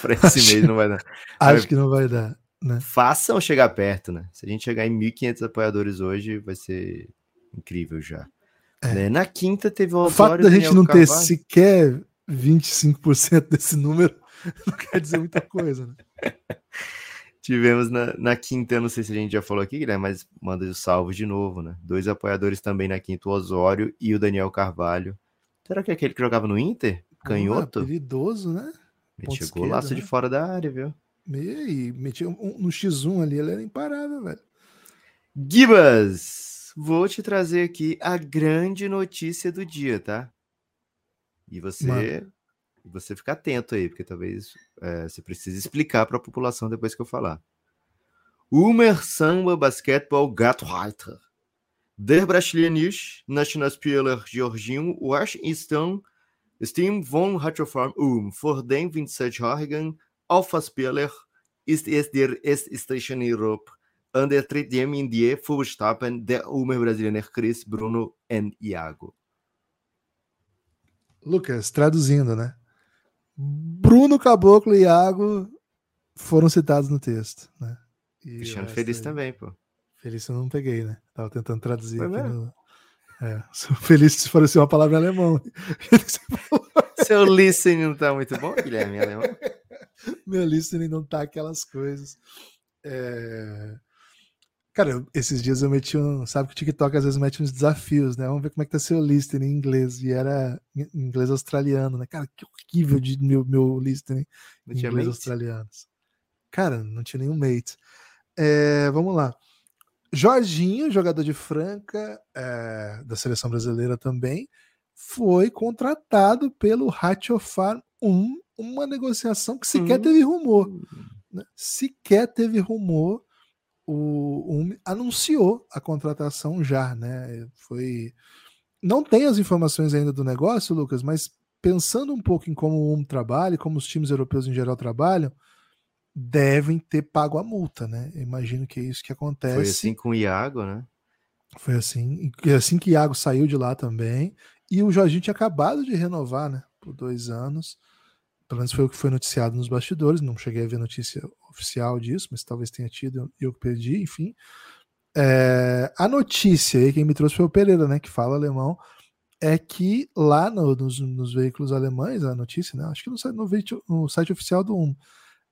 para esse mês não vai dar. Acho que não vai dar. Né? Façam chegar perto, né? Se a gente chegar em 1.500 apoiadores hoje, vai ser incrível já. É. Né? Na quinta teve o O fato da gente não Carvalho. ter sequer 25% desse número não quer dizer muita coisa, né? Tivemos na, na quinta, não sei se a gente já falou aqui, né? Mas manda os salvos de novo, né? Dois apoiadores também na quinta, o Osório e o Daniel Carvalho. Será que é aquele que jogava no Inter? Canhoto? Ah, né? chegou o laço né? de fora da área, viu? E metia um, no X1 ali, ele era imparável, velho. Gibas, vou te trazer aqui a grande notícia do dia, tá? E você Mano você ficar atento aí, porque talvez é, você precise explicar para a população depois que eu falar. Umer Samba Basketball Gatreiter. Der brasilianische Nationalspieler Georginho Washington Steam von Hatchofarm um. Voor den 27-jährigen Alpha-Spieler ist es der erste Station Europe an der in die Fußstapfen der Umer brasileiro Chris, Bruno e Iago. Lucas, traduzindo, né? Bruno Caboclo e Iago foram citados no texto, né? E Cristiano Feliz aí... também, pô. Feliz eu não peguei, né? Tava tentando traduzir Foi aqui no... É, feliz se parecia uma palavra alemão. Seu listening não tá muito bom, Guilherme, alemão? meu listening não tá aquelas coisas. É... Cara, esses dias eu meti um. Sabe que o TikTok às vezes mete uns desafios, né? Vamos ver como é que tá seu listening em inglês. E era em inglês australiano, né? Cara, que horrível de meu, meu listening em inglês mate? australiano. Cara, não tinha nenhum mate. É, vamos lá. Jorginho, jogador de Franca, é, da seleção brasileira também, foi contratado pelo Ratio Farm 1, uma negociação que sequer hum. teve rumor. Né? Sequer teve rumor o UM anunciou a contratação já, né? Foi. Não tem as informações ainda do negócio, Lucas, mas pensando um pouco em como o UM trabalha, como os times europeus em geral trabalham, devem ter pago a multa, né? Eu imagino que é isso que acontece. Foi assim com o Iago, né? Foi assim. E assim que o Iago saiu de lá também. E o Jorginho tinha acabado de renovar, né? Por dois anos. Pelo menos foi o que foi noticiado nos bastidores. Não cheguei a ver notícia oficial disso, mas talvez tenha tido e eu perdi, enfim. É, a notícia aí, quem me trouxe foi o Pereira, né, que fala alemão, é que lá no, nos, nos, veículos alemães, a notícia, né, acho que no, no, no, site oficial do UM,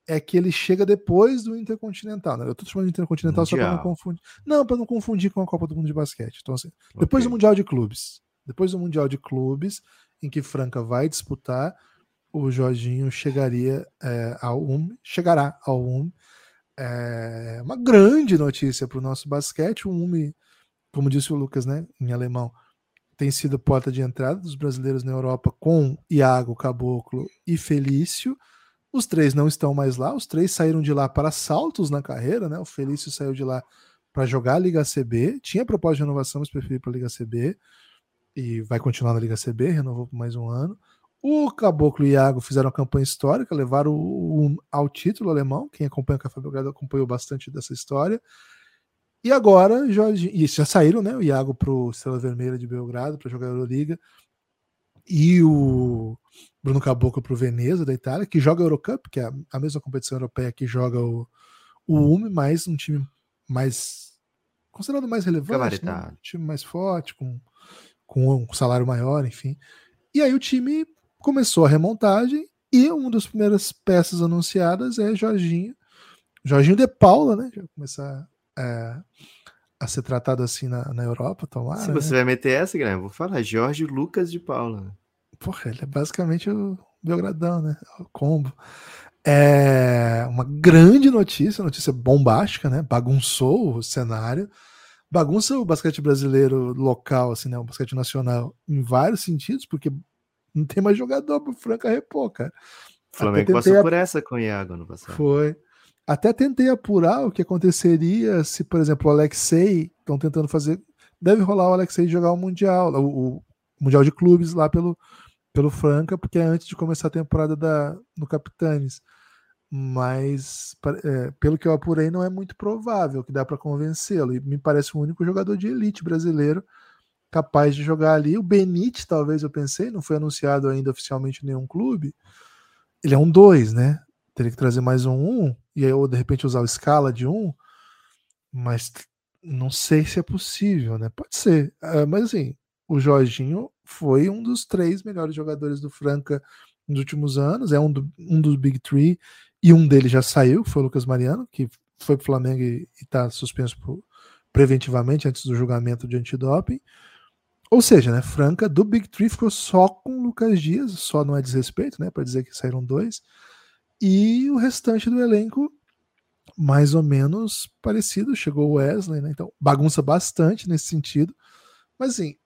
é que ele chega depois do Intercontinental. Né? Eu tô chamando de Intercontinental mundial. só para não confundir. Não, para não confundir com a Copa do Mundo de Basquete. Então, assim, depois okay. do Mundial de Clubes. Depois do Mundial de Clubes, em que Franca vai disputar, o Jorginho chegaria é, ao UM, chegará ao UM. É uma grande notícia para o nosso basquete. O UM, como disse o Lucas, né, em alemão, tem sido porta de entrada dos brasileiros na Europa com Iago, Caboclo e Felício. Os três não estão mais lá, os três saíram de lá para saltos na carreira, né? O Felício saiu de lá para jogar a Liga CB, tinha proposta de renovação, mas preferiu para a Liga CB e vai continuar na Liga CB, renovou por mais um ano. O Caboclo e o Iago fizeram uma campanha histórica, levaram o, o, ao título alemão. Quem acompanha o Café Belgrado acompanhou bastante dessa história. E agora, Jorge, e já saíram, né? O Iago para o Estrela Vermelha de Belgrado para jogar a Euroliga. E o Bruno Caboclo para o Veneza da Itália, que joga a Eurocup, que é a mesma competição europeia que joga o, o UME, mas um time mais considerado mais relevante, né? um time mais forte, com, com um salário maior, enfim. E aí o time começou a remontagem e uma das primeiras peças anunciadas é Jorginho. Jorginho de Paula, né? Já começar é, a ser tratado assim na, na Europa, tomara. Se você né? vai meter essa, Guilherme, vou falar Jorge Lucas de Paula. Porra, ele é basicamente o Belgradão, né? O combo. É uma grande notícia, notícia bombástica, né? Bagunçou o cenário. Bagunça o basquete brasileiro local, assim, né? O basquete nacional em vários sentidos, porque não tem mais jogador pro Franca repor, cara. O Flamengo passou por essa com o Iago no passado. Foi. Até tentei apurar o que aconteceria se, por exemplo, o Alexei estão tentando fazer. Deve rolar o Alexei jogar o Mundial, o, o, Mundial de Clubes lá pelo, pelo Franca, porque é antes de começar a temporada da, no Capitanes. Mas, é, pelo que eu apurei, não é muito provável que dá para convencê-lo. E me parece o único jogador de elite brasileiro capaz de jogar ali. O Benite, talvez eu pensei, não foi anunciado ainda oficialmente em nenhum clube. Ele é um 2, né? Teria que trazer mais um 1, um, e aí, ou de repente usar o escala de 1, um, mas não sei se é possível, né? Pode ser. Uh, mas assim, o Jorginho foi um dos três melhores jogadores do Franca nos últimos anos, é um, do, um dos Big Three, e um deles já saiu, foi o Lucas Mariano, que foi para o Flamengo e está suspenso por, preventivamente antes do julgamento de antidoping. Ou seja, né, Franca do Big Three ficou só com Lucas Dias, só não é desrespeito, né, para dizer que saíram dois, e o restante do elenco mais ou menos parecido, chegou o Wesley, né, então bagunça bastante nesse sentido, mas assim,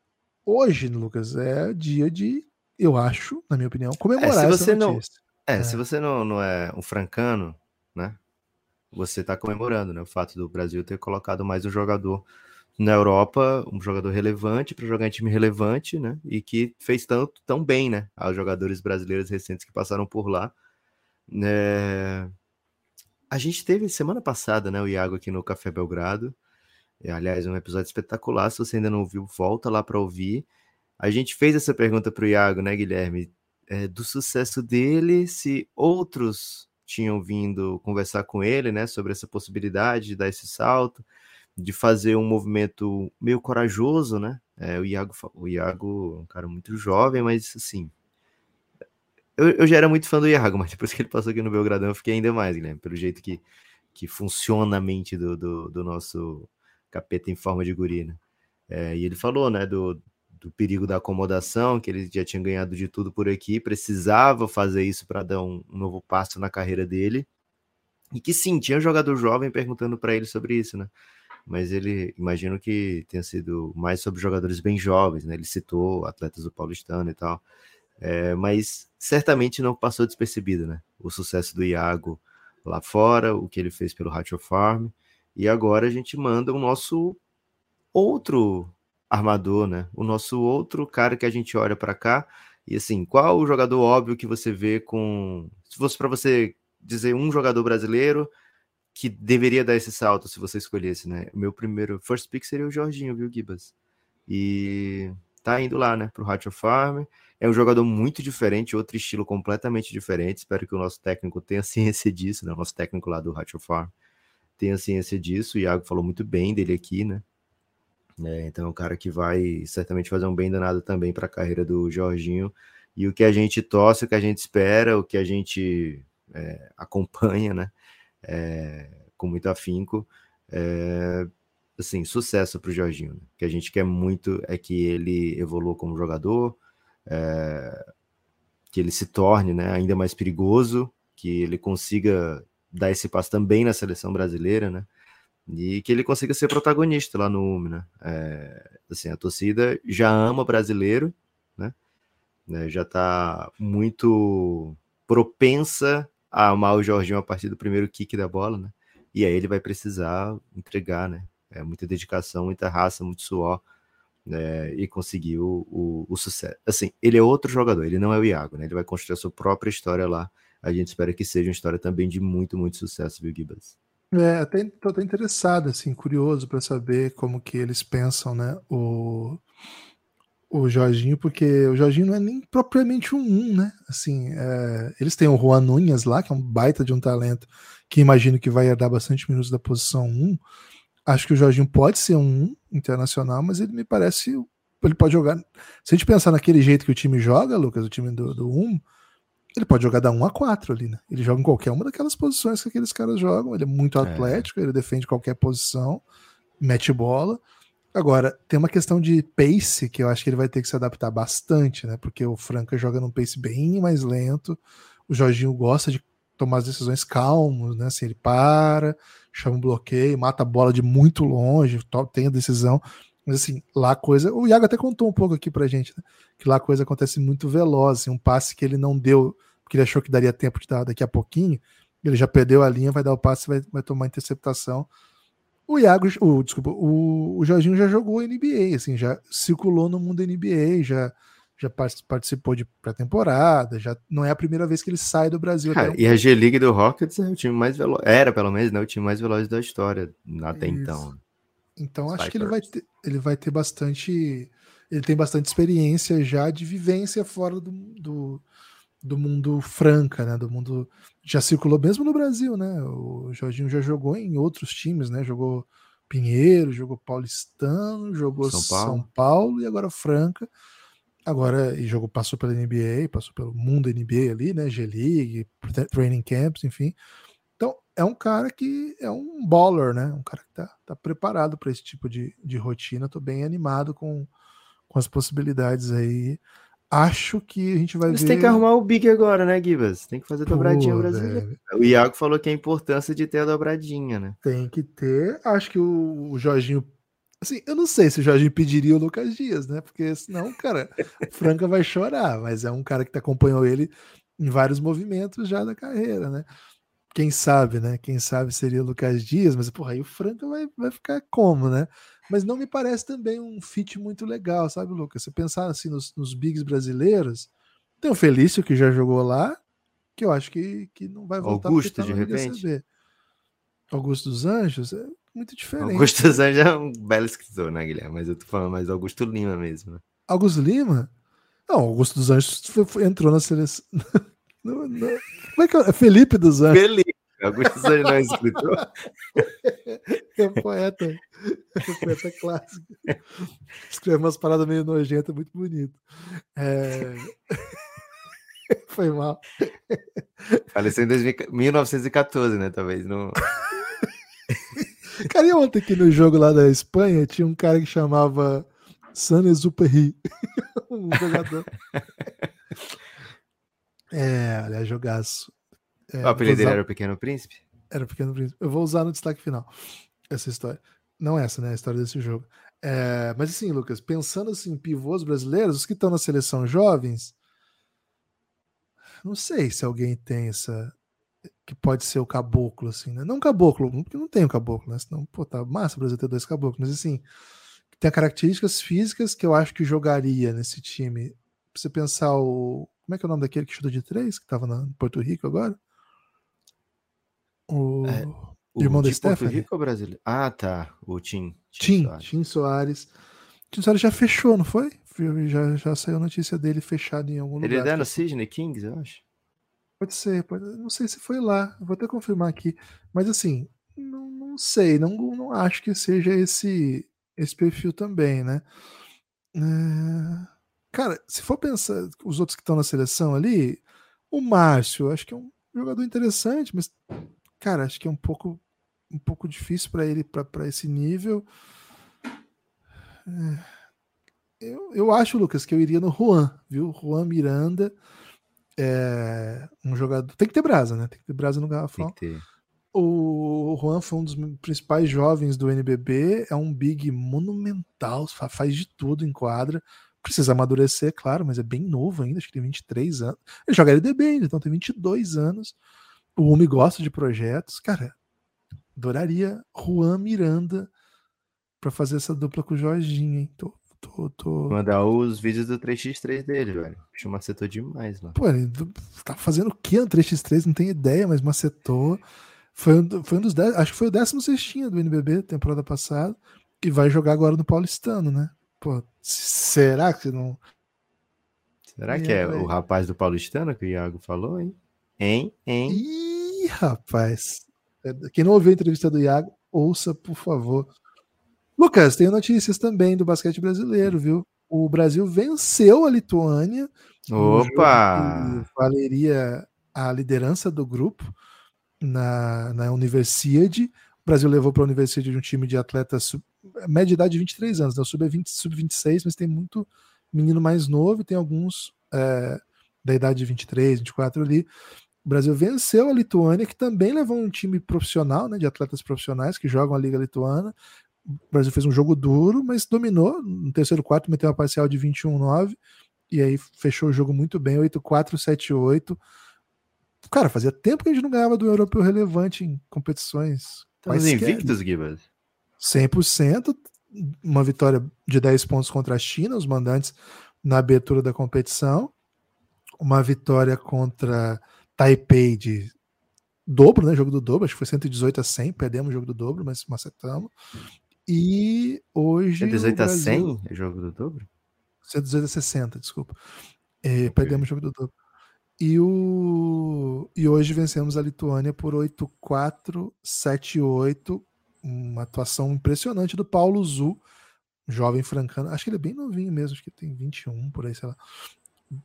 hoje, Lucas, é dia de, eu acho, na minha opinião, comemorar é, se você Não, é, é, se você não, não é um francano, né, você está comemorando, né, o fato do Brasil ter colocado mais um jogador na Europa, um jogador relevante para jogar em time relevante, né? E que fez tanto tão bem, né? Aos jogadores brasileiros recentes que passaram por lá. É... A gente teve semana passada, né? O Iago aqui no Café Belgrado. Aliás, um episódio espetacular. Se você ainda não ouviu, volta lá para ouvir. A gente fez essa pergunta para o Iago, né, Guilherme? É, do sucesso dele, se outros tinham vindo conversar com ele, né, sobre essa possibilidade de dar esse salto de fazer um movimento meio corajoso, né? É, o, Iago, o Iago é um cara muito jovem, mas assim, eu, eu, já era muito fã do Iago, mas depois que ele passou aqui no Belgradão, eu fiquei ainda mais, Guilherme, pelo jeito que, que funciona a mente do, do, do nosso capeta em forma de guri, né? É, e ele falou, né, do, do perigo da acomodação, que ele já tinha ganhado de tudo por aqui, precisava fazer isso para dar um, um, novo passo na carreira dele. E que sim, tinha um jogador jovem perguntando para ele sobre isso, né? Mas ele, imagino que tenha sido mais sobre jogadores bem jovens, né? Ele citou atletas do Paulistano e tal. É, mas certamente não passou despercebido, né? O sucesso do Iago lá fora, o que ele fez pelo Ratio Farm. E agora a gente manda o nosso outro armador, né? O nosso outro cara que a gente olha para cá. E assim, qual o jogador óbvio que você vê com. Se fosse para você dizer um jogador brasileiro que deveria dar esse salto se você escolhesse, né? O meu primeiro first pick seria o Jorginho, viu, Gibas? E tá indo lá, né, pro Hatch Farm. É um jogador muito diferente, outro estilo completamente diferente. Espero que o nosso técnico tenha ciência disso, né? O nosso técnico lá do Hatch Farm tenha ciência disso. O Iago falou muito bem dele aqui, né? É, então é um cara que vai certamente fazer um bem danado também para a carreira do Jorginho. E o que a gente torce, o que a gente espera, o que a gente é, acompanha, né? É, com muito afinco. É, assim, sucesso para o Jorginho. Né? O que a gente quer muito é que ele evolua como jogador, é, que ele se torne né, ainda mais perigoso, que ele consiga dar esse passo também na seleção brasileira, né? e que ele consiga ser protagonista lá no UME, né? É, assim, a torcida já ama brasileiro, né? Já está muito propensa amar o Jorginho a partir do primeiro kick da bola, né? E aí ele vai precisar entregar, né? É, muita dedicação, muita raça, muito suor, né? E conseguir o, o, sucesso. Assim, ele é outro jogador, ele não é o Iago, né? Ele vai construir a sua própria história lá. A gente espera que seja uma história também de muito, muito sucesso, viu, Gibas? É, até, tô até interessado, assim, curioso para saber como que eles pensam, né, o, o Jorginho, porque o Jorginho não é nem propriamente um 1, né, assim, é, eles têm o Juan Nunhas lá, que é um baita de um talento, que imagino que vai herdar bastante minutos da posição 1, acho que o Jorginho pode ser um 1 internacional, mas ele me parece, ele pode jogar, se a gente pensar naquele jeito que o time joga, Lucas, o time do, do 1, ele pode jogar da 1 a 4 ali, né? Ele joga em qualquer uma daquelas posições que aqueles caras jogam. Ele é muito é. atlético, ele defende qualquer posição, mete bola. Agora, tem uma questão de pace que eu acho que ele vai ter que se adaptar bastante, né? Porque o Franca joga num pace bem mais lento. O Jorginho gosta de tomar as decisões calmos, né? Assim, ele para, chama um bloqueio, mata a bola de muito longe, tem a decisão. Mas assim, lá a coisa. O Iago até contou um pouco aqui pra gente, né? Que lá a coisa acontece muito veloz. Assim, um passe que ele não deu, porque ele achou que daria tempo de dar daqui a pouquinho. Ele já perdeu a linha, vai dar o passe, vai, vai tomar interceptação. O Iago, o, desculpa, o, o Jorginho já jogou NBA, assim, já circulou no mundo NBA, já, já participou de pré-temporada, já não é a primeira vez que ele sai do Brasil. Cara, e a G-League do Rockets é o time mais veloz, era pelo menos, né, o time mais veloz da história até Isso. então. Então acho que ele vai, ter, ele vai ter bastante. Ele tem bastante experiência já de vivência fora do, do, do mundo franca, né? Do mundo. Já circulou mesmo no Brasil, né? O Jorginho já jogou em outros times, né? Jogou Pinheiro, jogou Paulistano, jogou São Paulo, São Paulo e agora Franca. Agora, e jogou, passou pela NBA, passou pelo mundo NBA ali, né? G-League, Training Camps, enfim é um cara que é um baller, né? Um cara que tá, tá preparado para esse tipo de, de rotina. Tô bem animado com, com as possibilidades aí. Acho que a gente vai Você ver. tem que arrumar o Big agora, né, Gibas? Tem que fazer dobradinha brasileira. O Iago falou que é a importância de ter a dobradinha, né? Tem que ter. Acho que o, o Jorginho. Assim, eu não sei se o Jorginho pediria o Lucas Dias, né? Porque senão, cara, Franca vai chorar, mas é um cara que acompanhou ele em vários movimentos já da carreira, né? quem sabe, né? Quem sabe seria o Lucas Dias, mas porra, aí o Franca vai, vai ficar como, né? Mas não me parece também um fit muito legal, sabe, Lucas? Se pensar assim nos, nos bigs brasileiros, tem o Felício que já jogou lá, que eu acho que, que não vai voltar Augusto, tá de repente. Augusto dos Anjos é muito diferente. Augusto dos Anjos é um belo escritor, né, Guilherme? Mas eu tô falando mais Augusto Lima mesmo, né? Augusto Lima? Não, Augusto dos Anjos foi, foi, entrou na seleção. Não, não. Como é que é? Felipe dos Anjos. Felipe. Augusto não é escritor? É poeta. É poeta clássico. Escreve umas paradas meio nojentas, muito bonito. É... Foi mal. Faleceu em 2000, 1914, né? Talvez. Não... Cara, e ontem aqui no jogo lá da Espanha tinha um cara que chamava San Exupéry. um jogador. É, aliás, jogaço. É, o apelido dele usar... era o Pequeno Príncipe? Era o Pequeno Príncipe. Eu vou usar no destaque final essa história. Não essa, né? A história desse jogo. É, mas assim, Lucas, pensando assim, pivôs brasileiros, os que estão na seleção jovens, não sei se alguém tem essa. Que pode ser o caboclo, assim, né? Não caboclo, porque não tem o caboclo, né? Senão, pô, tá massa o Brasil ter dois caboclos, mas assim, tem características físicas que eu acho que jogaria nesse time. Pra você pensar o. Como é que é o nome daquele que chuta de três, que tava na Porto Rico agora? O. É. O irmão de Porto Rico ou brasileiro? Ah, tá. O Tim. Tim, Tim Soares. Tim Soares. Tim Soares já fechou, não foi? Já, já saiu notícia dele fechado em algum Ele lugar. Ele é no Sydney Kings, eu acho. Pode ser, pode... não sei se foi lá. Vou até confirmar aqui. Mas assim, não, não sei. Não, não acho que seja esse, esse perfil também, né? É... Cara, se for pensar os outros que estão na seleção ali, o Márcio, acho que é um jogador interessante, mas cara, acho que é um pouco um pouco difícil para ele para esse nível. É, eu, eu acho, Lucas, que eu iria no Juan, viu? Juan Miranda é um jogador. Tem que ter brasa, né? Tem que ter brasa no garrafão. O Juan foi um dos principais jovens do NBB, é um big monumental, faz de tudo em quadra. Precisa amadurecer, claro, mas é bem novo ainda, acho que tem 23 anos. Ele joga LDB ainda, então tem 22 anos. O homem gosta de projetos. Cara, adoraria Juan Miranda para fazer essa dupla com o Jorginho, hein? Tô, tô, tô... Mandar os vídeos do 3x3 dele, velho. Bicho macetou demais, mano. Pô, ele tá fazendo o que no 3x3? Não tenho ideia, mas macetou. Foi um, foi um dos 10, acho que foi o 16 do NBB, temporada passada. E vai jogar agora no Paulistano, né? Pô, será que não. Será que é, é o rapaz do Paulistano que o Iago falou, hein? Hein? Hein? Ih, rapaz. É, quem não ouviu a entrevista do Iago, ouça, por favor. Lucas, tem notícias também do basquete brasileiro, viu? O Brasil venceu a Lituânia. Opa! Valeria a liderança do grupo na, na Universiade. O Brasil levou para a Universidade de um time de atletas sub, média idade de 23 anos, né? sub-20, sub-26, mas tem muito menino mais novo e tem alguns é, da idade de 23, 24 ali. O Brasil venceu a Lituânia, que também levou um time profissional, né, de atletas profissionais que jogam a Liga Lituana. O Brasil fez um jogo duro, mas dominou. No terceiro quarto, meteu uma parcial de 21-9. E aí fechou o jogo muito bem, 8-4, 7-8. Cara, fazia tempo que a gente não ganhava do europeu relevante em competições. Estamos invictos, Gibas. 100%. Uma vitória de 10 pontos contra a China, os mandantes na abertura da competição. Uma vitória contra Taipei de dobro, né? Jogo do dobro, acho que foi 118 a 100, perdemos o jogo do dobro, mas macetamos. E hoje. 118 Brasil... a 100 é jogo do dobro? 118 a 60, desculpa. É. Perdemos o jogo do dobro. E, o... e hoje vencemos a Lituânia por 8-4, 7-8. Uma atuação impressionante do Paulo Zu, jovem francano. Acho que ele é bem novinho mesmo, acho que tem 21 por aí, sei lá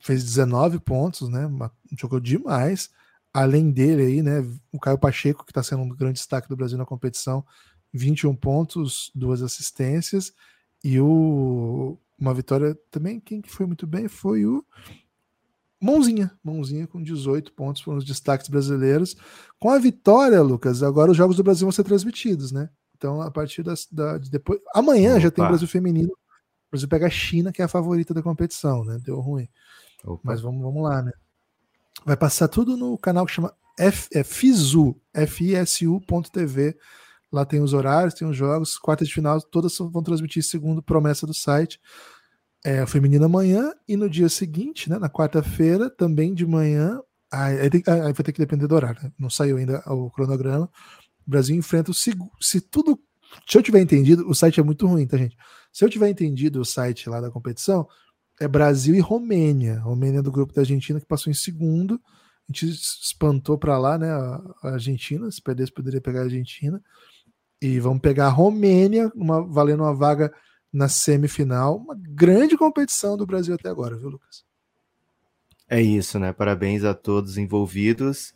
fez 19 pontos, né? Jogou demais. Além dele aí, né? O Caio Pacheco, que está sendo um grande destaque do Brasil na competição, 21 pontos, duas assistências. E o uma vitória também, quem que foi muito bem foi o Mãozinha, Mãozinha com 18 pontos foram os destaques brasileiros. Com a vitória, Lucas, agora os jogos do Brasil vão ser transmitidos, né? Então, a partir das, da, de depois. Amanhã Opa. já tem o Brasil Feminino Brasil pega a China, que é a favorita da competição, né? Deu ruim. Opa. Mas vamos, vamos lá, né? Vai passar tudo no canal que chama F, é FISU, F-I-S-U.tv. Lá tem os horários, tem os jogos, quartas de final, todas vão transmitir segundo promessa do site. É, a feminina amanhã e no dia seguinte, né, na quarta-feira, também de manhã, aí, aí, aí, vai ter que depender do horário, né? não saiu ainda o cronograma. O Brasil enfrenta o se tudo, se eu tiver entendido, o site é muito ruim, tá gente? Se eu tiver entendido o site lá da competição, é Brasil e Romênia. Romênia do grupo da Argentina que passou em segundo. A gente espantou para lá, né? A Argentina. Se perdesse, poderia pegar a Argentina. E vamos pegar a Romênia, uma, valendo uma vaga na semifinal. Uma grande competição do Brasil até agora, viu, Lucas? É isso, né? Parabéns a todos envolvidos.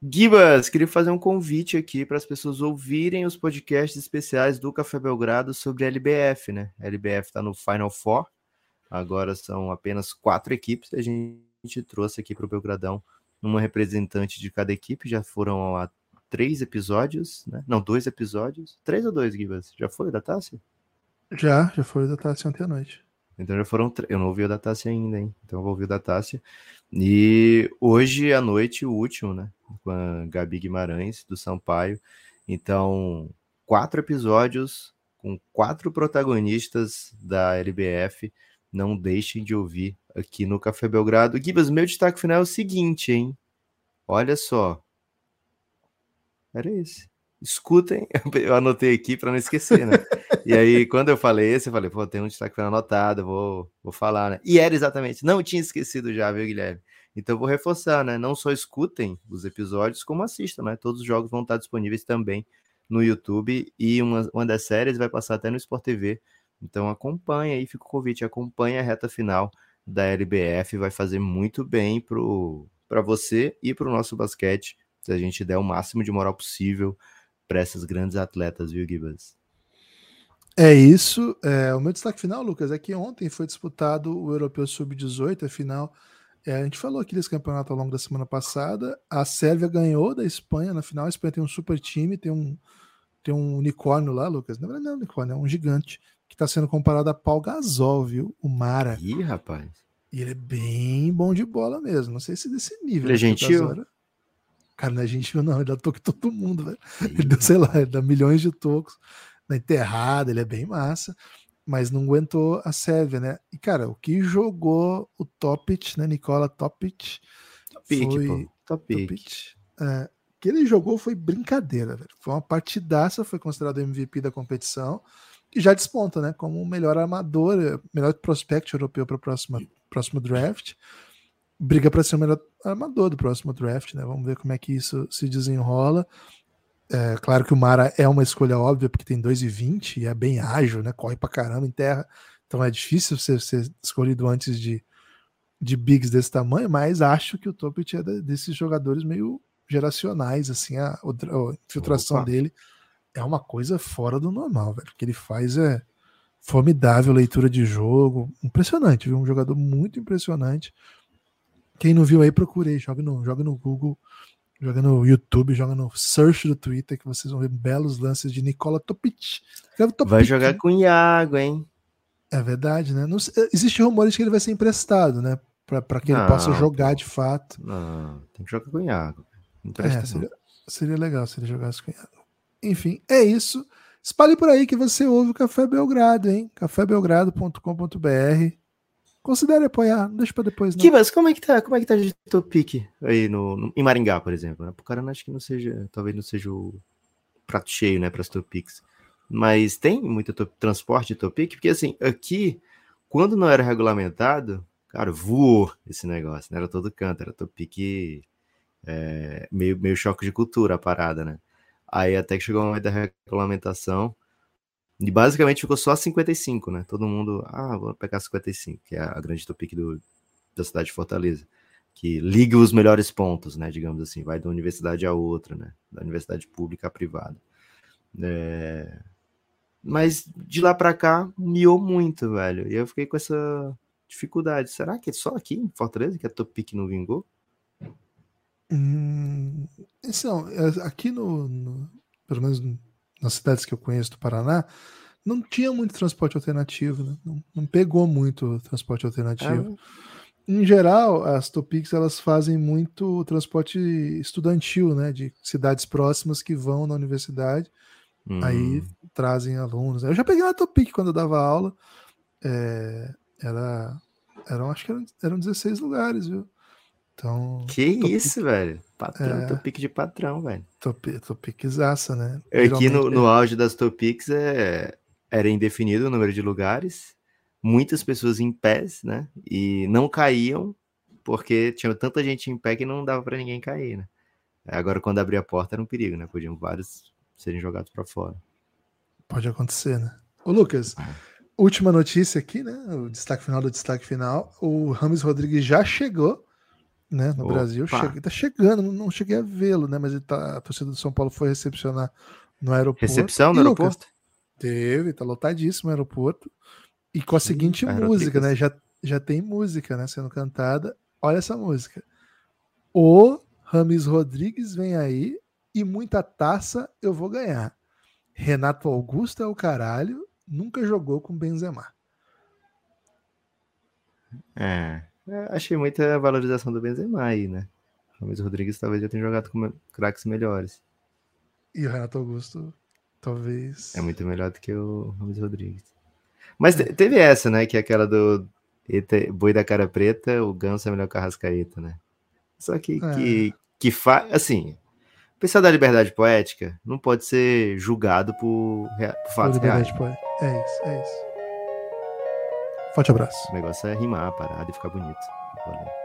Gibas, queria fazer um convite aqui para as pessoas ouvirem os podcasts especiais do Café Belgrado sobre a LBF, né? A LBF está no Final Four, agora são apenas quatro equipes, a gente trouxe aqui para o Belgradão uma representante de cada equipe, já foram a três episódios, né? Não, dois episódios. Três ou dois, Gibas? Já foi da Tássia? Já, já foi da Tássia ontem à noite. Então já foram. Eu não ouvi o da Tássia ainda, hein? Então eu vou ouvir o da Tássia. E hoje à noite, o último, né? Com a Gabi Guimarães, do Sampaio. Então, quatro episódios com quatro protagonistas da LBF. Não deixem de ouvir aqui no Café Belgrado. Gibas, meu destaque final é o seguinte, hein? Olha só. Era esse escutem, eu anotei aqui para não esquecer, né? e aí, quando eu falei esse, eu falei, pô, tem um destaque foi anotado, vou, vou falar, né? E era exatamente, não tinha esquecido já, viu, Guilherme? Então eu vou reforçar, né? Não só escutem os episódios, como assistam, né? Todos os jogos vão estar disponíveis também no YouTube e uma, uma das séries vai passar até no Sport TV. Então acompanha aí, fica o convite, acompanha a reta final da LBF, vai fazer muito bem para você e para o nosso basquete, se a gente der o máximo de moral possível para essas grandes atletas, viu, Gibas? É isso. É, o meu destaque final, Lucas, é que ontem foi disputado o Europeu Sub-18, a final. É, a gente falou aqui desse campeonato ao longo da semana passada. A Sérvia ganhou da Espanha na final. A Espanha tem um super time, tem um, tem um unicórnio lá, Lucas. Não é um unicórnio, é um gigante que está sendo comparado a Paul Gasol, viu? O Mara. Ih, rapaz. E ele é bem bom de bola mesmo. Não sei se desse nível. Ele é gentil? Cara, não é gentil, não. Ele dá toque todo mundo, velho. Ele deu, sei lá, ele dá milhões de tocos na enterrada, ele é bem massa, mas não aguentou a Sérvia, né? E, cara, o que jogou o Topic, né? Nicola Topic. Topic, foi... pô. Topic. Topic é, que ele jogou foi brincadeira, velho. Foi uma partidaça, foi considerado MVP da competição e já desponta, né? Como o melhor armador, melhor prospect europeu para o próximo draft briga para ser o melhor armador do próximo draft, né? Vamos ver como é que isso se desenrola. É, claro que o Mara é uma escolha óbvia, porque tem 2,20 e é bem ágil, né? Corre pra caramba em terra. Então é difícil ser, ser escolhido antes de, de bigs desse tamanho, mas acho que o Topit é desses jogadores meio geracionais, assim, a, a infiltração Opa. dele é uma coisa fora do normal, velho. O que ele faz é formidável leitura de jogo, impressionante, viu? Um jogador muito impressionante. Quem não viu aí, procurei. Joga no, joga no Google, joga no YouTube, joga no search do Twitter, que vocês vão ver belos lances de Nicola Topic. Topic vai jogar com o Iago, hein? É verdade, né? Não, existe rumores que ele vai ser emprestado, né? Para que ele não, possa jogar de fato. Não, tem que jogar com o Iago. É, seria, seria legal se ele jogasse com o Iago. Enfim, é isso. Espalhe por aí que você ouve o Café Belgrado, hein? cafébelgrado.com.br Considere apoiar, não deixa pra depois. Não. Kivas, como é que tá? Como é que tá de Topic aí no, no, em Maringá, por exemplo? Né? Pro cara acho que não seja, talvez não seja o prato cheio, né, para as Topics. Mas tem muito transporte de Topic, porque assim, aqui, quando não era regulamentado, cara, voou esse negócio, né? Era todo canto, era Topic é, meio, meio choque de cultura a parada, né? Aí até que chegou o momento da regulamentação, e basicamente ficou só 55, né? Todo mundo, ah, vou pegar 55, que é a grande topic do, da cidade de Fortaleza. Que liga os melhores pontos, né? Digamos assim, vai da universidade a outra, né? Da universidade pública à privada. É... Mas de lá para cá, miou muito, velho. E eu fiquei com essa dificuldade. Será que é só aqui em Fortaleza que a Topic não vingou? Hum, então, aqui no, no, pelo menos nas cidades que eu conheço do Paraná, não tinha muito transporte alternativo, né? não, não, pegou muito transporte alternativo. Ah. Em geral, as Topics elas fazem muito transporte estudantil, né? De cidades próximas que vão na universidade, hum. aí trazem alunos. Eu já peguei uma Topic quando eu dava aula, é, era, eram, acho que eram, eram 16 lugares, viu? Então. Que Topic, isso, velho? Patrão, é, Topic de patrão, velho. Top, Topiczaça, né? Aqui no, no auge das Topics é, era indefinido o número de lugares, muitas pessoas em pés, né? E não caíam, porque tinha tanta gente em pé que não dava para ninguém cair, né? Agora, quando abria a porta, era um perigo, né? Podiam vários serem jogados para fora. Pode acontecer, né? Ô, Lucas, ah. última notícia aqui, né? O destaque final do destaque final. O Rames Rodrigues já chegou né, no Opa. Brasil. Chega, tá chegando, não- cheguei a vê-lo, né? Mas ele tá, a torcida do São Paulo foi recepcionar no aeroporto. Recepção no E, Lucas, aeroporto? Teve, tá lotadíssimo o aeroporto. E com a seguinte música, né? Já, já tem música, né? Sendo cantada. Olha essa música. O Rames Rodrigues vem aí e muita taça eu vou ganhar. Renato Augusto é o caralho, nunca jogou com Benzema. É. É, Achei muita valorização do Benzema aí, né? O Luiz Rodrigues talvez já tenha jogado com craques melhores. E o Renato Augusto, talvez. É muito melhor do que o Luiz Rodrigues. Mas te- teve essa, né? Que é aquela do Boi da Cara Preta, o Ganso é melhor que a Rascaeta, né? Só que, É. que, que faz. Assim, o pessoal da liberdade poética não pode ser julgado por, por fatos reais. liberdade, pô. É isso, é isso. Forte abraço. O negócio é rimar a parada e ficar bonito. Valeu.